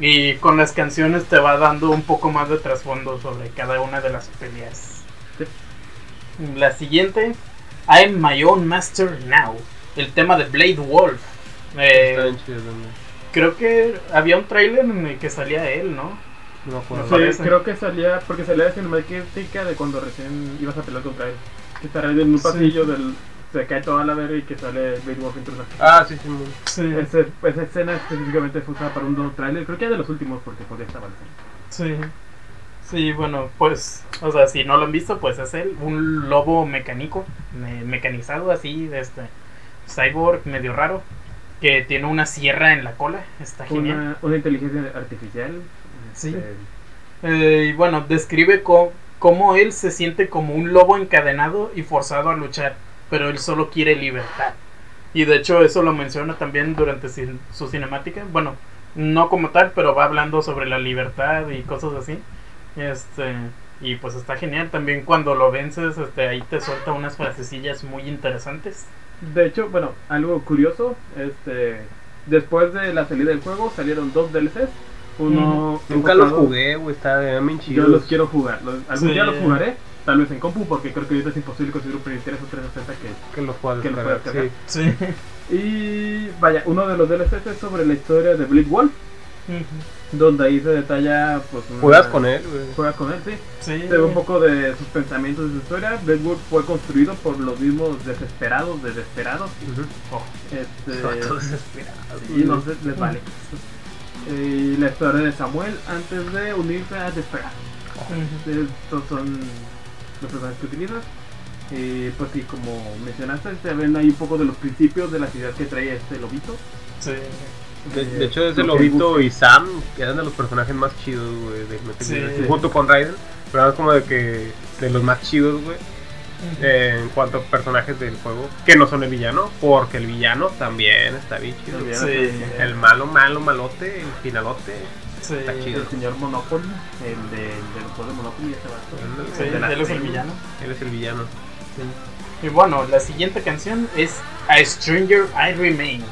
Y con las canciones te va dando un poco más de trasfondo sobre cada una de las peleas. Sí. La siguiente, I'm My Own Master Now. El tema de Blade Wolf. Eh, creo que había un trailer en el que salía él, ¿no? No me Sí, creo que salía, porque salía la cinemática de cuando recién ibas a pelear contra él. Que estará en un Sí. pasillo del. Se cae toda la verga y que sale Blade Wolf Ah, sí, sí. Sí. Ese- esa escena específicamente fue usada para un nuevo trailer, creo que era de los últimos porque estaba el Sí. Sí, bueno, pues, o sea, si no lo han visto, pues es él, un lobo mecánico, me- mecanizado así, de este cyborg medio raro, que tiene una sierra en la cola, está genial. una, una inteligencia artificial. Sí. este, Eh, y bueno, describe cómo él se siente como un lobo encadenado y forzado a luchar, pero él solo quiere libertad. Y de hecho eso lo menciona también durante su cinemática. Bueno, no como tal, pero va hablando sobre la libertad y cosas así. Este, y pues está genial. También cuando lo vences, este, ahí te suelta unas frasecillas muy interesantes. De hecho, bueno, algo curioso, este, después de la salida del juego salieron dos DLCs. Uno Nunca los jugué, güey. Está bien Yo chido. los quiero jugar. Los- algún Sí. día los jugaré, tal vez en compu, porque creo que ahorita es imposible conseguir un Play 3 o 360 que Que los los descargar, sí. Sí. Y vaya, uno de los DLCs es sobre la historia de Bleed Wolf. Donde ahí se detalla pues una- Juegas con él, güey. juegas con él sí Sí. se ve un poco de sus pensamientos de su historia Deadwood fue construido por los mismos desesperados desesperados Ujú. Oh, este Todo desesperado. y no sé, les vale y la historia de Samuel antes de unirse a Desperado ujú. estos son los personajes que utilizas y pues sí como mencionaste se ven ahí un poco de los principios de la ciudad que trae este lobito Sí. De, Eh, de hecho, es el Lobito y Sam, que eran de los personajes más chidos, güey, de Metal Sí. Gear, junto con Raiden. Pero es como de que de los más chidos, güey, eh, en cuanto a personajes del juego, que no son el villano, porque el villano también está bien chido. Sí. El malo, malo, malote, el finalote. Sí. Está chido. el señor Monopoly el de, del juego de Monopoly ese El la él es el villano. Él es el villano. Y bueno, la siguiente canción es A Stranger I Remain.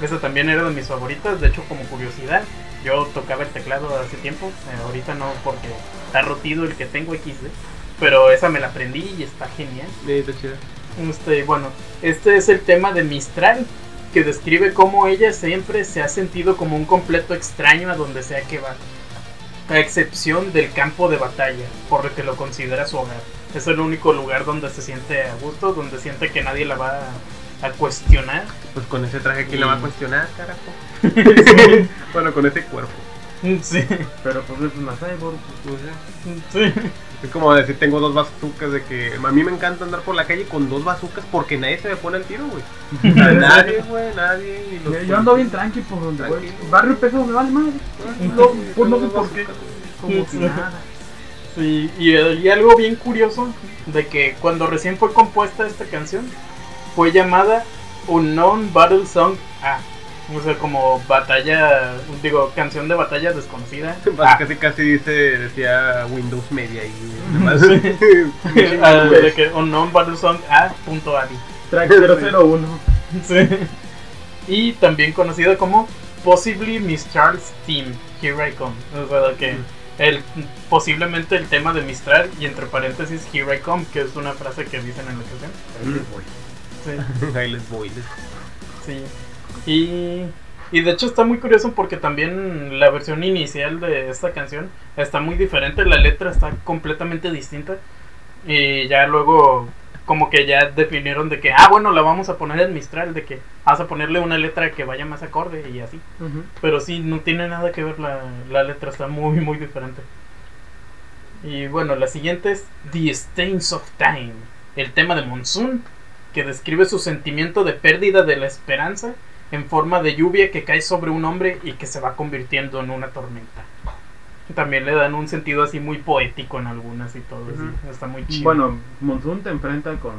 Esa también era de mis favoritas, de hecho como curiosidad, yo tocaba el teclado hace tiempo, eh, ahorita no porque está rotido el que tengo XD, pero esa me la aprendí y está genial. Sí, está chido. Este, bueno, este es el tema de Mistral, que describe cómo ella siempre se ha sentido como un completo extraño a donde sea que va, a excepción del campo de batalla, por lo que lo considera su hogar. Es el único lugar donde se siente a gusto, donde siente que nadie la va a, cuestionar. Pues con ese traje, ¿quién Y- la va a cuestionar, carajo? bueno, con ese cuerpo. Sí, pero pues es una cyborg sé. sí, Es como decir, tengo dos bazucas de que a mí me encanta andar por la calle con dos bazucas porque nadie se me pone al tiro, güey. nadie, güey, nadie. y los- yo ando bien tranqui por donde Tranquilo. barrio peso me vale madre no, pues no sé por qué como si Sí. nada Sí, y, y algo bien curioso de que cuando recién fue compuesta esta canción fue llamada Unknown Battle Song A. O sea, como batalla, digo, canción de batalla desconocida. Pues A. casi casi dice, decía Windows Media y Sí. Ah, de que Unknown Battle Song A. punto ADI. track 001 Sí. Y también conocida como Possibly Miss Charles Team, Here I Come. O sea, de que el, posiblemente el tema de Mistral y entre paréntesis Here I Come, que es una frase que dicen en la canción. Sí. Ahí les voy. les- Sí. Y, y de hecho está muy curioso porque también la versión inicial de esta canción está muy diferente, la letra está completamente distinta. Y ya luego como que ya definieron de que, ah, bueno, la vamos a poner en Mistral, de que vas a ponerle una letra que vaya más acorde y así. Pero sí, no tiene nada que ver la, la letra, está muy, muy diferente. Y bueno, la siguiente es The Stains of Time, el tema de Monsoon, que describe su sentimiento de pérdida de la esperanza en forma de lluvia que cae sobre un hombre y que se va convirtiendo en una tormenta. También le dan un sentido así muy poético en algunas y todo, así, está muy chido. Bueno, Monsoon te enfrenta con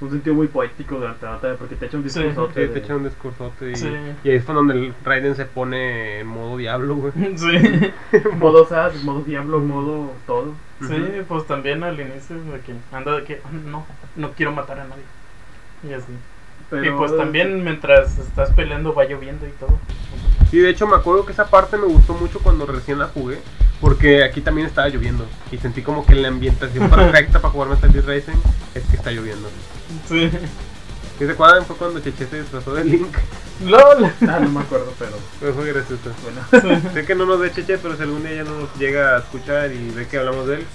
un sentido muy poético durante la batalla porque te echa un Sí, discurso Sí, te echan un discursote y, Sí. y ahí fue donde el Raiden se pone en modo diablo, güey. sí. modo sad, modo diablo, modo todo. Sí, pues también al inicio de que anda de que "Ah, no, no quiero matar a nadie. Y así. Pero y pues también mientras estás peleando va lloviendo y todo. Sí, de hecho me acuerdo que esa parte me gustó mucho cuando recién la jugué, porque aquí también estaba lloviendo y sentí como que la ambientación perfecta para jugar Metal Gear Racing es que está lloviendo. Sí. ¿Sí se acuerdan? Fue cuando Cheche se disfrazó de Link. LOL. Ah, no me acuerdo, pero Pero fue gracioso. bueno. Sé que no nos ve Cheche, pero si algún día ya nos llega a escuchar y ve que hablamos de él,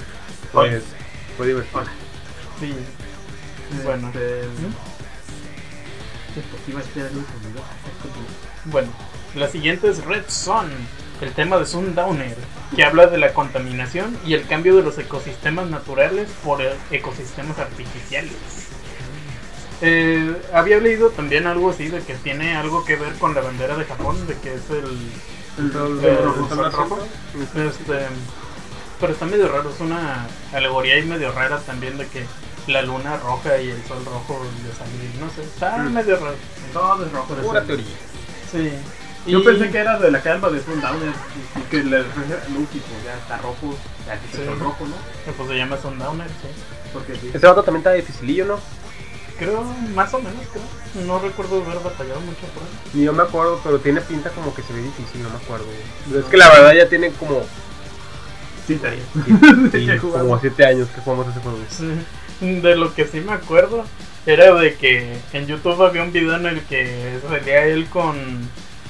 pues fue divertido. Hola. Sí. Bueno. Este, ¿Mm? esto sí. Bueno, la siguiente es Red Sun, el tema de Sundowner, que habla de la contaminación y el cambio de los ecosistemas naturales por eh, ecosistemas artificiales. Eh, había leído también algo así de que tiene algo que ver con la bandera de Japón, de que es el, Entonces, Eh, ¿están sol haciendo? rojo. Este, pero está medio raro, es una alegoría y medio rara también de que la luna roja y el sol rojo de salir, no sé, está Mm. medio raro. Todo es rojo. Pura teoría. Sí. Yo Y- pensé que era de la calva de Sundowner y que le refería a Luke y pues ya está rojo, ya que Sí. es rojo, ¿no? pues se llama Sundowner, sí. Porque sí. Ese vato también está dificilillo, ¿no? Creo, más o menos, creo. No recuerdo haber batallado mucho por él. Ni yo me acuerdo, pero tiene pinta como que se ve difícil, no me acuerdo. güey. Es que la verdad ya tiene como, Sí, está bien. sí, como 7 años que jugamos ese juego. Sí. De lo que sí me acuerdo era de que en YouTube había un video en el que salía él con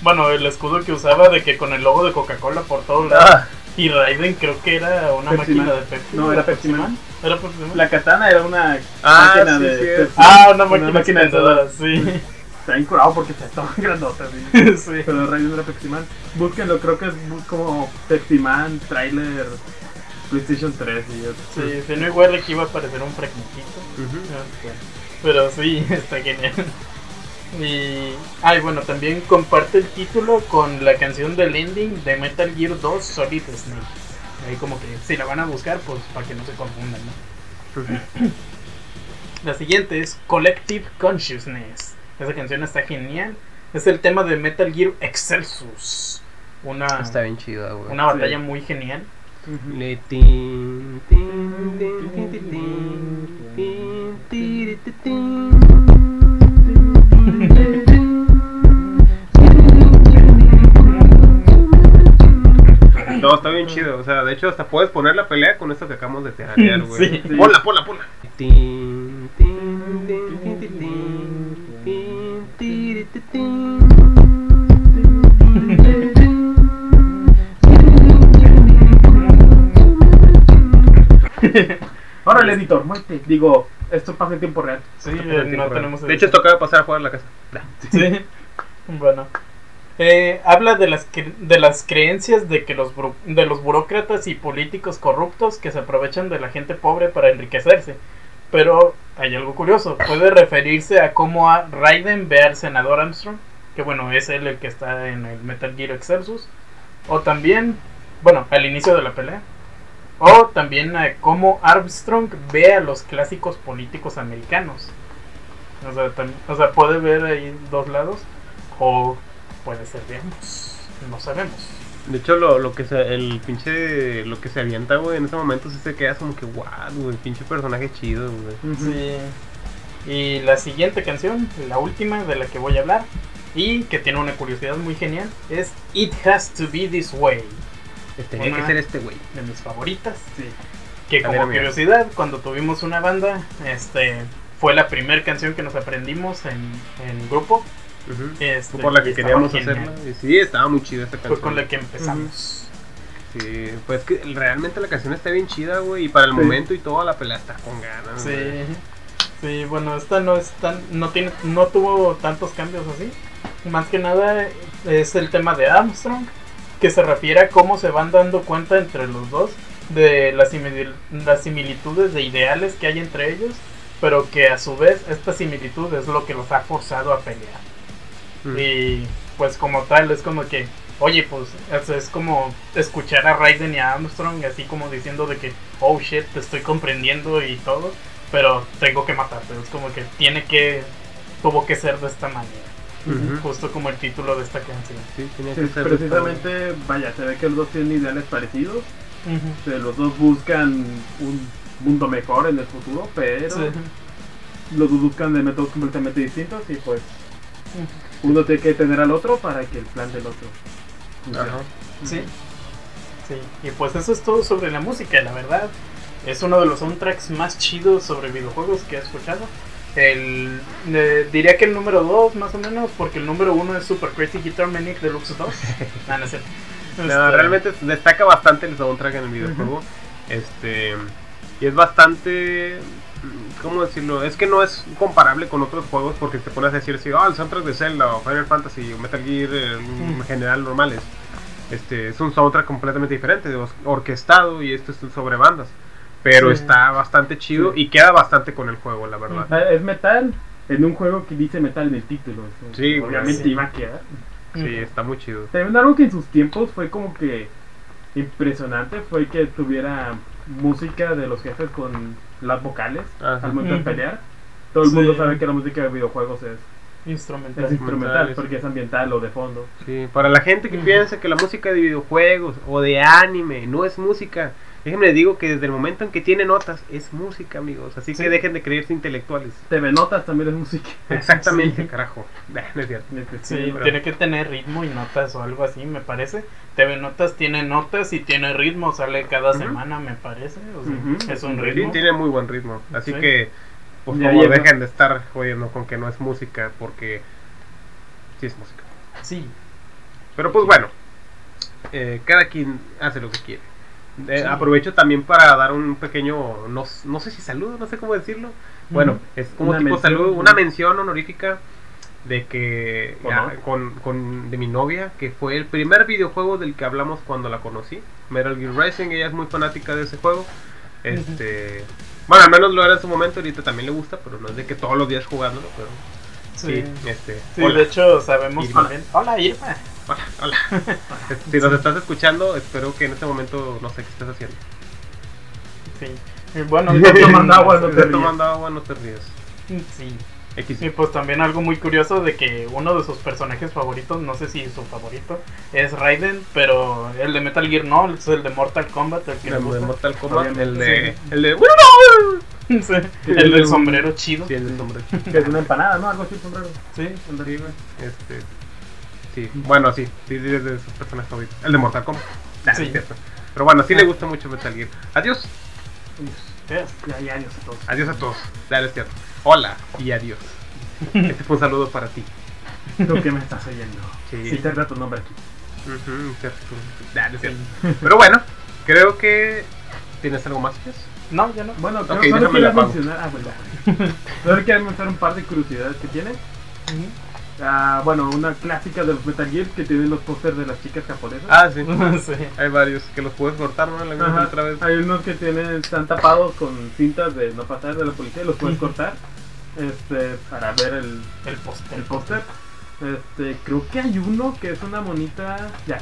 bueno, el escudo que usaba de que con el logo de Coca-Cola por todos lados. Ah, Y Raiden creo que era una Pepsi máquina Man. de Pepsi. No, era Pepsi Man. Era Pepsi Man. La katana era una Ah, máquina sí, de. sí, Pepsi. Ah, una Una máquina, máquina expendedora, sí. Está incurado porque se estaban grandotas. ¿sí? sí. Pero Raiden era Pepsi Man. Búsquenlo, creo que es como Pepsi Man, trailer, PlayStation 3 y eso. Sí, si no igual aquí iba a aparecer un fragmentito. ujú. Este, Pero sí, está genial. Y. Ay, bueno, también comparte el título con la canción del ending de Metal Gear 2 Solid Snake. Ahí como que si la van a buscar, pues para que no se confundan, ¿no? La siguiente es Collective Consciousness. Esa canción está genial. Es el tema de Metal Gear Excelsus. Una, Está bien chida, güey. una batalla Sí. muy genial. No, está bien chido. O sea, de hecho, hasta puedes poner la pelea con esto que acabamos de teranear, güey. Sí. Ponla, ponla, ponla. Tin, tin, tin, tin. Órale, editor, muerte. Digo, esto pasa en tiempo real. Sí, tiempo no real. tenemos De hecho, esto acaba de pasar a jugar la casa. Sí. Bueno. Eh, habla de las, de las creencias de que los, de los burócratas y políticos corruptos que se aprovechan de la gente pobre para enriquecerse. Pero hay algo curioso. Puede referirse a cómo a Raiden ve al senador Armstrong. Que bueno, es el que está en el Metal Gear Excelsus. O también, bueno, al inicio de la pelea. O también a cómo Armstrong ve a los clásicos políticos americanos. O sea, o sea, puede ver ahí dos lados. O puede ser de ambos. No sabemos. De hecho, lo, lo que se, el pinche, lo que se avienta, güey, en ese momento sí se queda como que, wow, güey, pinche personaje chido, güey. Sí. Y la siguiente canción, la última de la que voy a hablar, y que tiene una curiosidad muy genial, es It Has to Be This Way, Tenía Una- que ser este güey. de mis favoritas. Sí. Que ver, como curiosidad, cuando tuvimos una banda, este fue la primera canción que nos aprendimos en, en grupo. Ujú. Este, Fue por la que queríamos hacerla. Sí, estaba muy chida esta canción. Fue con la que empezamos. Sí, pues que realmente la canción está bien chida, güey. Y para el Sí. momento y toda la pelea está con ganas. Sí. güey. Sí, bueno, esta no es tan, no tiene, no tuvo tantos cambios así. Más que nada es el tema de Armstrong, que se refiere a cómo se van dando cuenta entre los dos de las, simil- las similitudes de ideales que hay entre ellos, pero que a su vez esta similitud es lo que los ha forzado a pelear. Mm. Y pues como tal es como que, oye, pues es, es como escuchar a Raiden y a Armstrong así como diciendo de que, oh shit, te estoy comprendiendo y todo, pero tengo que matarte. Es como que tiene que, tuvo que ser de esta manera. Justo como el título de esta canción. Sí, tenía que Sí, ser precisamente, vaya, se ve que los dos tienen ideales parecidos. Los dos buscan un mundo mejor en el futuro, pero Sí. los dos buscan de métodos completamente distintos y pues uno tiene que tener al otro para que el plan del otro. funcione. Ajá. Sí. Sí. Y pues eso es todo sobre la música, la verdad. Es uno de los soundtracks más chidos sobre videojuegos que he escuchado. El, eh, diría que el número 2 más o menos, porque el número 1 es Super Crazy Guitar Manic Deluxe 2. Ah, no. No, Este, realmente destaca bastante el soundtrack en el videojuego. Este. Y es bastante. ¿Cómo decirlo? Es que no es comparable con otros juegos porque te pones a decir así, ah, el soundtrack de Zelda o Final Fantasy o Metal Gear en Mm. general normales. Este, es un soundtrack completamente diferente, orquestado y esto es sobre bandas. Pero Sí. está bastante chido Sí. y queda bastante con el juego, la verdad. Ah, Es metal en un juego que dice metal en el título. eso Sí, obviamente sí. iba a quedar. Sí, está muy chido. También algo que en sus tiempos fue como que impresionante fue que tuviera música de los jefes con las vocales Ajá. al momento de pelear. Todo el Sí. mundo sabe que la música de videojuegos es, Instrumental. es instrumental porque es ambiental o de fondo. Sí, para la gente que piensa que la música de videojuegos o de anime no es música, déjenme digo que desde el momento en que tiene notas es música, amigos. Así Sí. que dejen de creerse intelectuales. TV Notas también es música. Exactamente, Sí. carajo. No es cierto. Sí, tiene que tener ritmo y notas o algo así, me parece. TV Notas tiene notas y tiene ritmo, sale cada semana, me parece. o sea. Es un Sí, ritmo. tiene muy buen ritmo. Así Sí. que, por Ya favor, llegó. dejen de estar jodiendo con que no es música porque sí es música. Sí. Pero pues bueno, eh, cada quien hace lo que quiere. Eh, Sí. Aprovecho también para dar un pequeño, no, no sé si saludo, no sé cómo decirlo. Bueno, es como Una tipo mención. saludo, una mención honorífica de que ya, con, con- de mi novia, que fue el primer videojuego del que hablamos cuando la conocí, Metal Gear Rising, ella es muy fanática de ese juego. Este, bueno, al menos lo era en su momento, ahorita también le gusta, pero no es de que todos los días jugándolo, pero sí, Sí. este, Sí, hola. de hecho sabemos Irma. también. Hola, Irma. Hola, hola. si nos estás escuchando, espero que en este momento no sé qué estás haciendo. Sí. Y bueno, Estás también- tomando agua, no te Estás ríes. tomando agua, no te ríes. Sí. X. Y pues también algo muy curioso de que uno de sus personajes favoritos, no sé si su favorito, es Raiden, pero el de Metal Gear no, es el de Mortal Kombat, el que le El de. Mortal Kombat, el de. sí. El de. Sí, el del sombrero chido. Sí, el de sombrero. Que es una empanada, ¿no? Algo así, sombrero. Sí, Sí. Este. Sí, bueno, sí, sí, es de sus personajes favoritos. El de Mortal Kombat. Nah, Sí. es cierto. Pero bueno, sí le gusta mucho Metal Gear. Adiós. Ya, ya, adiós a todos. Adiós a todos. Dale, es cierto. Hola y adiós. Este fue un saludo para ti. Tú que me estás oyendo. Sí. Te agrada tu nombre aquí. Cierto. Dale, es cierto. Pero bueno, creo que. ¿Tienes algo más? No, ya no. Bueno, Ok, creo- solo apago. mencionar. Ah, bueno. Solo quería mencionar un par de curiosidades que tiene. Ah, bueno, una clásica de los Metal Gear que tienen los pósters de las chicas japonesas. Ah, sí. sí. Hay varios que los puedes cortar, ¿no? La otra vez. Hay unos que tienen, están tapados con cintas de no pasar de la policía, los puedes cortar este, para ver el, El póster. el póster. Este, creo que hay uno que es una monita. Ya.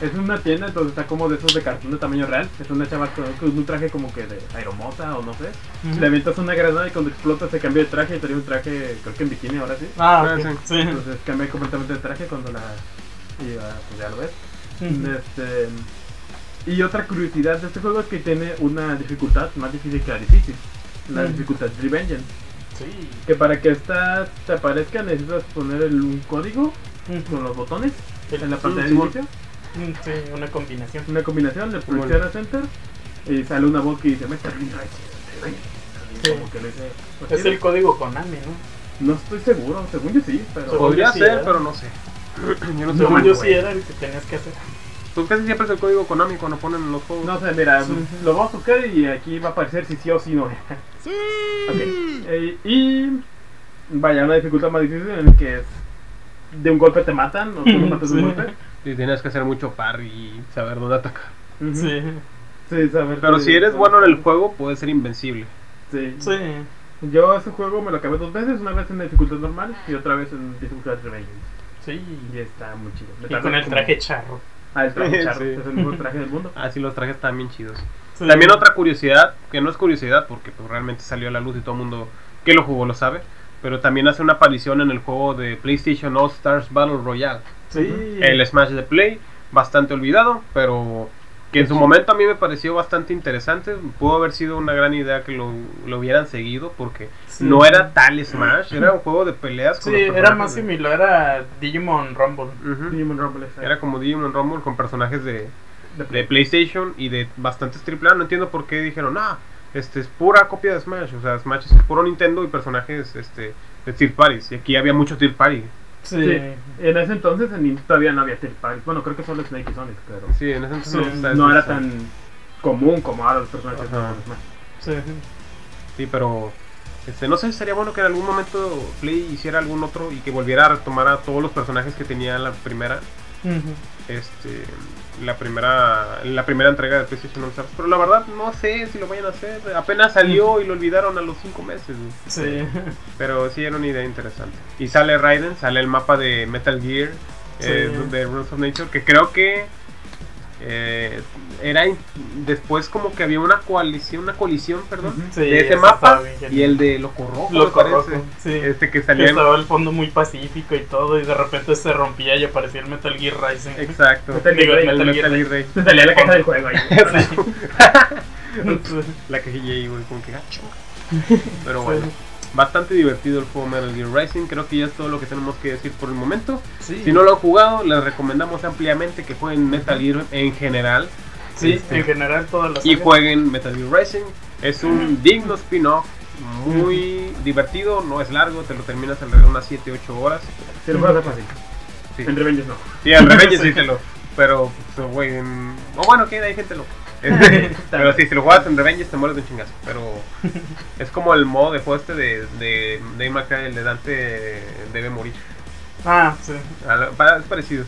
Es una tienda, entonces está como de esos de cartón de tamaño real. Es una chava con, un traje como que de aeromota o no sé. Ujú. Le avientas una granada y cuando explota se cambia de traje y tenía un traje, creo que en bikini ahora sí. Ah, sí. sí. Entonces cambia completamente de traje cuando la. Y ah, pues ya lo ves. Este, y otra curiosidad de este juego es que tiene una dificultad más difícil que la difícil. La Mm. dificultad Revengeance. Sí. Que para que esta te aparezca necesitas poner el- un código con los botones El- en la pantalla de inicio. Sí, una combinación. Una combinación, le Simón. presionas Enter y sale una voz que dice Metal Gear Rising. Sí. Como que le dice. pues, Es sí, el código Konami, ¿no? No estoy seguro, según yo sí, pero. Según Podría sí, ser, ¿eh? pero no sé. Yo no sé. Según me yo sí era el que tenías que hacer. Pues casi siempre es el código Konami cuando ponen los juegos. No sé, mira, Sí. lo vamos a buscar y aquí va a aparecer si sí o si no. Ok. Eh, y vaya, una dificultad más difícil en el que es de un golpe te matan o tú lo matas de un Sí. golpe. Y tienes que hacer mucho par y saber dónde atacar. Sí. Sí, saber Pero si eres bueno en el juego, puedes ser invencible. Sí. Sí. Yo ese juego me lo acabé dos veces, una vez en dificultad normal y otra vez en dificultad Revengeance. Sí. Y está muy chido. Me Y con el como- traje charro. Ah, el traje Sí. charro, es el mejor traje del mundo. Así los trajes están bien chidos. Sí. También otra curiosidad, que no es curiosidad porque pues, realmente salió a la luz y todo el mundo que lo jugó lo sabe, pero también hace una aparición en el juego de PlayStation All Stars Battle Royale. Sí. El Smash de Play, bastante olvidado, pero que en su momento a mí me pareció bastante interesante. Pudo haber sido una gran idea que lo, lo hubieran seguido porque Sí. no era tal Smash, era un juego de peleas. con Sí, era más de- similar a Digimon Rumble. Digimon Rumble exacto. Era como Digimon Rumble con personajes de, De de PlayStation y de bastantes AAA. No entiendo por qué dijeron, ah, este es pura copia de Smash. O sea, Smash es puro Nintendo y personajes este, de Third Parties. Y aquí había mucho Third Party. Sí. Sí, en ese entonces en Nintendo todavía no había Third Party. Bueno, creo que solo Snake y Sonic, pero Sí, en ese entonces Sí, está- no era tan común como ahora los personajes Ajá. de Smash. Sí. Sí, pero este, no sé, sería bueno que en algún momento Play hiciera algún otro y que volviera a retomar a todos los personajes que tenía la primera, este, la primera, la primera entrega de PlayStation All Stars. Pero la verdad no sé si lo vayan a hacer. Apenas salió y lo olvidaron a los 5 meses. Sí. Pero sí era una idea interesante. Y sale Raiden, sale el mapa de Metal Gear, eh, Sí. de Rules of Nature, que creo que eh, era después como que había una coalición, una colisión, perdón. Sí, de ese mapa y el de Loco Rojo, me Loco parece. Rojo, sí. Este que salía estaba el fondo muy pacífico y todo, y de repente se rompía y aparecía el Metal Gear Rising. Exacto. Metal Digo, Metal Metal Gear Rey. Se salía la caja del juego ahí. La cajilla ahí, güey, como que gacho. Pero bueno, bastante divertido el juego Metal Gear Rising. Creo que ya es todo lo que tenemos que decir por el momento. Sí. Si no lo han jugado, les recomendamos ampliamente que jueguen Metal Gear en general. Sí, Este, en general todas las y sagas. jueguen Metal Gear Racing. Es un digno spin-off, muy divertido, no es largo, te lo terminas en unas 7-8 horas. Si lo juegas es fácil. Sí, En Revenge no. sí al revés sí te lo. Pero, pues, güey. en- O bueno, que hay gente loca. Este, pero sí, si lo juegas en Revenge te mueres de un chingazo. Pero es como el modo de juego este de, de Dave McCray, el de Dante debe morir. Ah, sí. A la- pa- Es parecido.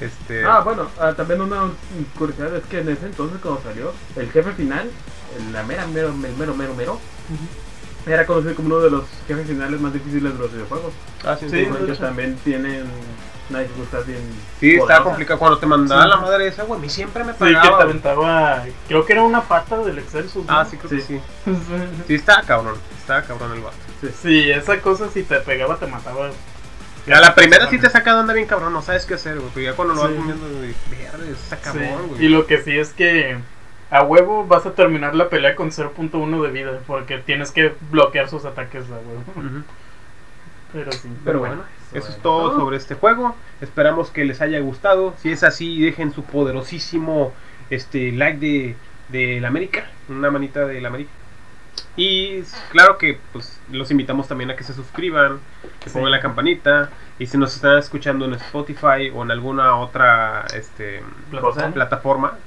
Este, Ah, bueno, ah, también una curiosidad es que en ese entonces cuando salió, el jefe final, el- la mera, mero, mero, mero, mero, era conocido como uno de los jefes finales más difíciles de los videojuegos. ah, sí, Sí, sí, también tienen una dificultad bien Sí, estaba complicado. Cuando te mandaba Sí. la madre esa, güey, a mí siempre me Sí, que te aventaba. Creo que era una pata del Excelsus. ¿no? ah, sí, creo que Sí. sí. Sí, estaba cabrón. Estaba cabrón el vato. Sí, esa cosa si te pegaba te mataba. A la primera sí te saca de onda bien cabrón, no sabes qué hacer, güey. Pero ya cuando lo vas Sí. comiendo, güey, está Sí. cabrón, güey. Y lo que sí es que a huevo vas a terminar la pelea con 0.1 de vida porque tienes que bloquear sus ataques a huevo. Pero sí. Pero bueno, eso es todo sobre este juego. Esperamos que les haya gustado. Si es así, dejen su poderosísimo este like de, de la América, una manita de la América. Y claro que pues los invitamos también a que se suscriban, que Sí. pongan la campanita. Y si nos están escuchando en Spotify o en alguna otra este, Plataforma. plataforma,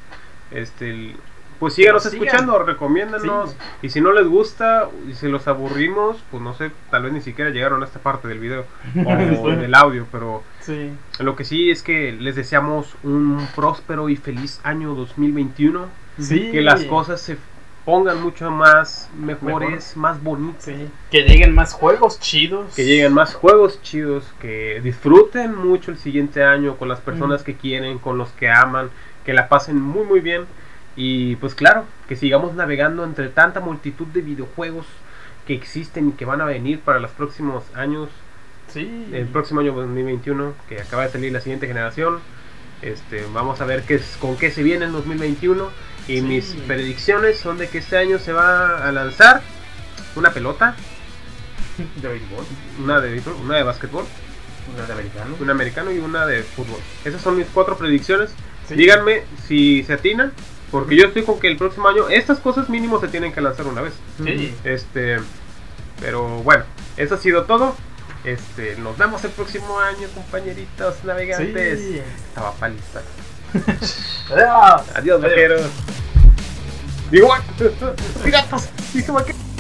este, pues síganos nos sigan. escuchando, recomiéndanos. Sí. Y si no les gusta y si los aburrimos, pues no sé, tal vez ni siquiera llegaron a esta parte del video o del audio, pero Sí. lo que sí es que les deseamos un próspero y feliz año 2021, Sí. que las cosas se pongan mucho más mejores, más bonitas, Sí. Que lleguen más juegos chidos. que lleguen más juegos chidos, que disfruten mucho el siguiente año con las personas Mm. que quieren, con los que aman, que la pasen muy muy bien y pues claro, que sigamos navegando entre tanta multitud de videojuegos que existen y que van a venir para los próximos años Sí. el próximo año 2021 que acaba de salir la siguiente generación este vamos a ver qué es, con qué se viene en 2021 y Sí. mis predicciones son de que este año se va a lanzar una pelota de béisbol, una de béisbol, una de básquetbol una de americano. un americano y una de fútbol esas son mis cuatro predicciones Sí. díganme si se atinan porque yo estoy con que el próximo año estas cosas mínimo se tienen que lanzar una vez. Sí. este pero bueno eso ha sido todo. Este nos vemos el próximo año compañeritos navegantes. Sí. estaba paliza Adiós. adiós vaqueros. Digo piratas. Dije vaqueros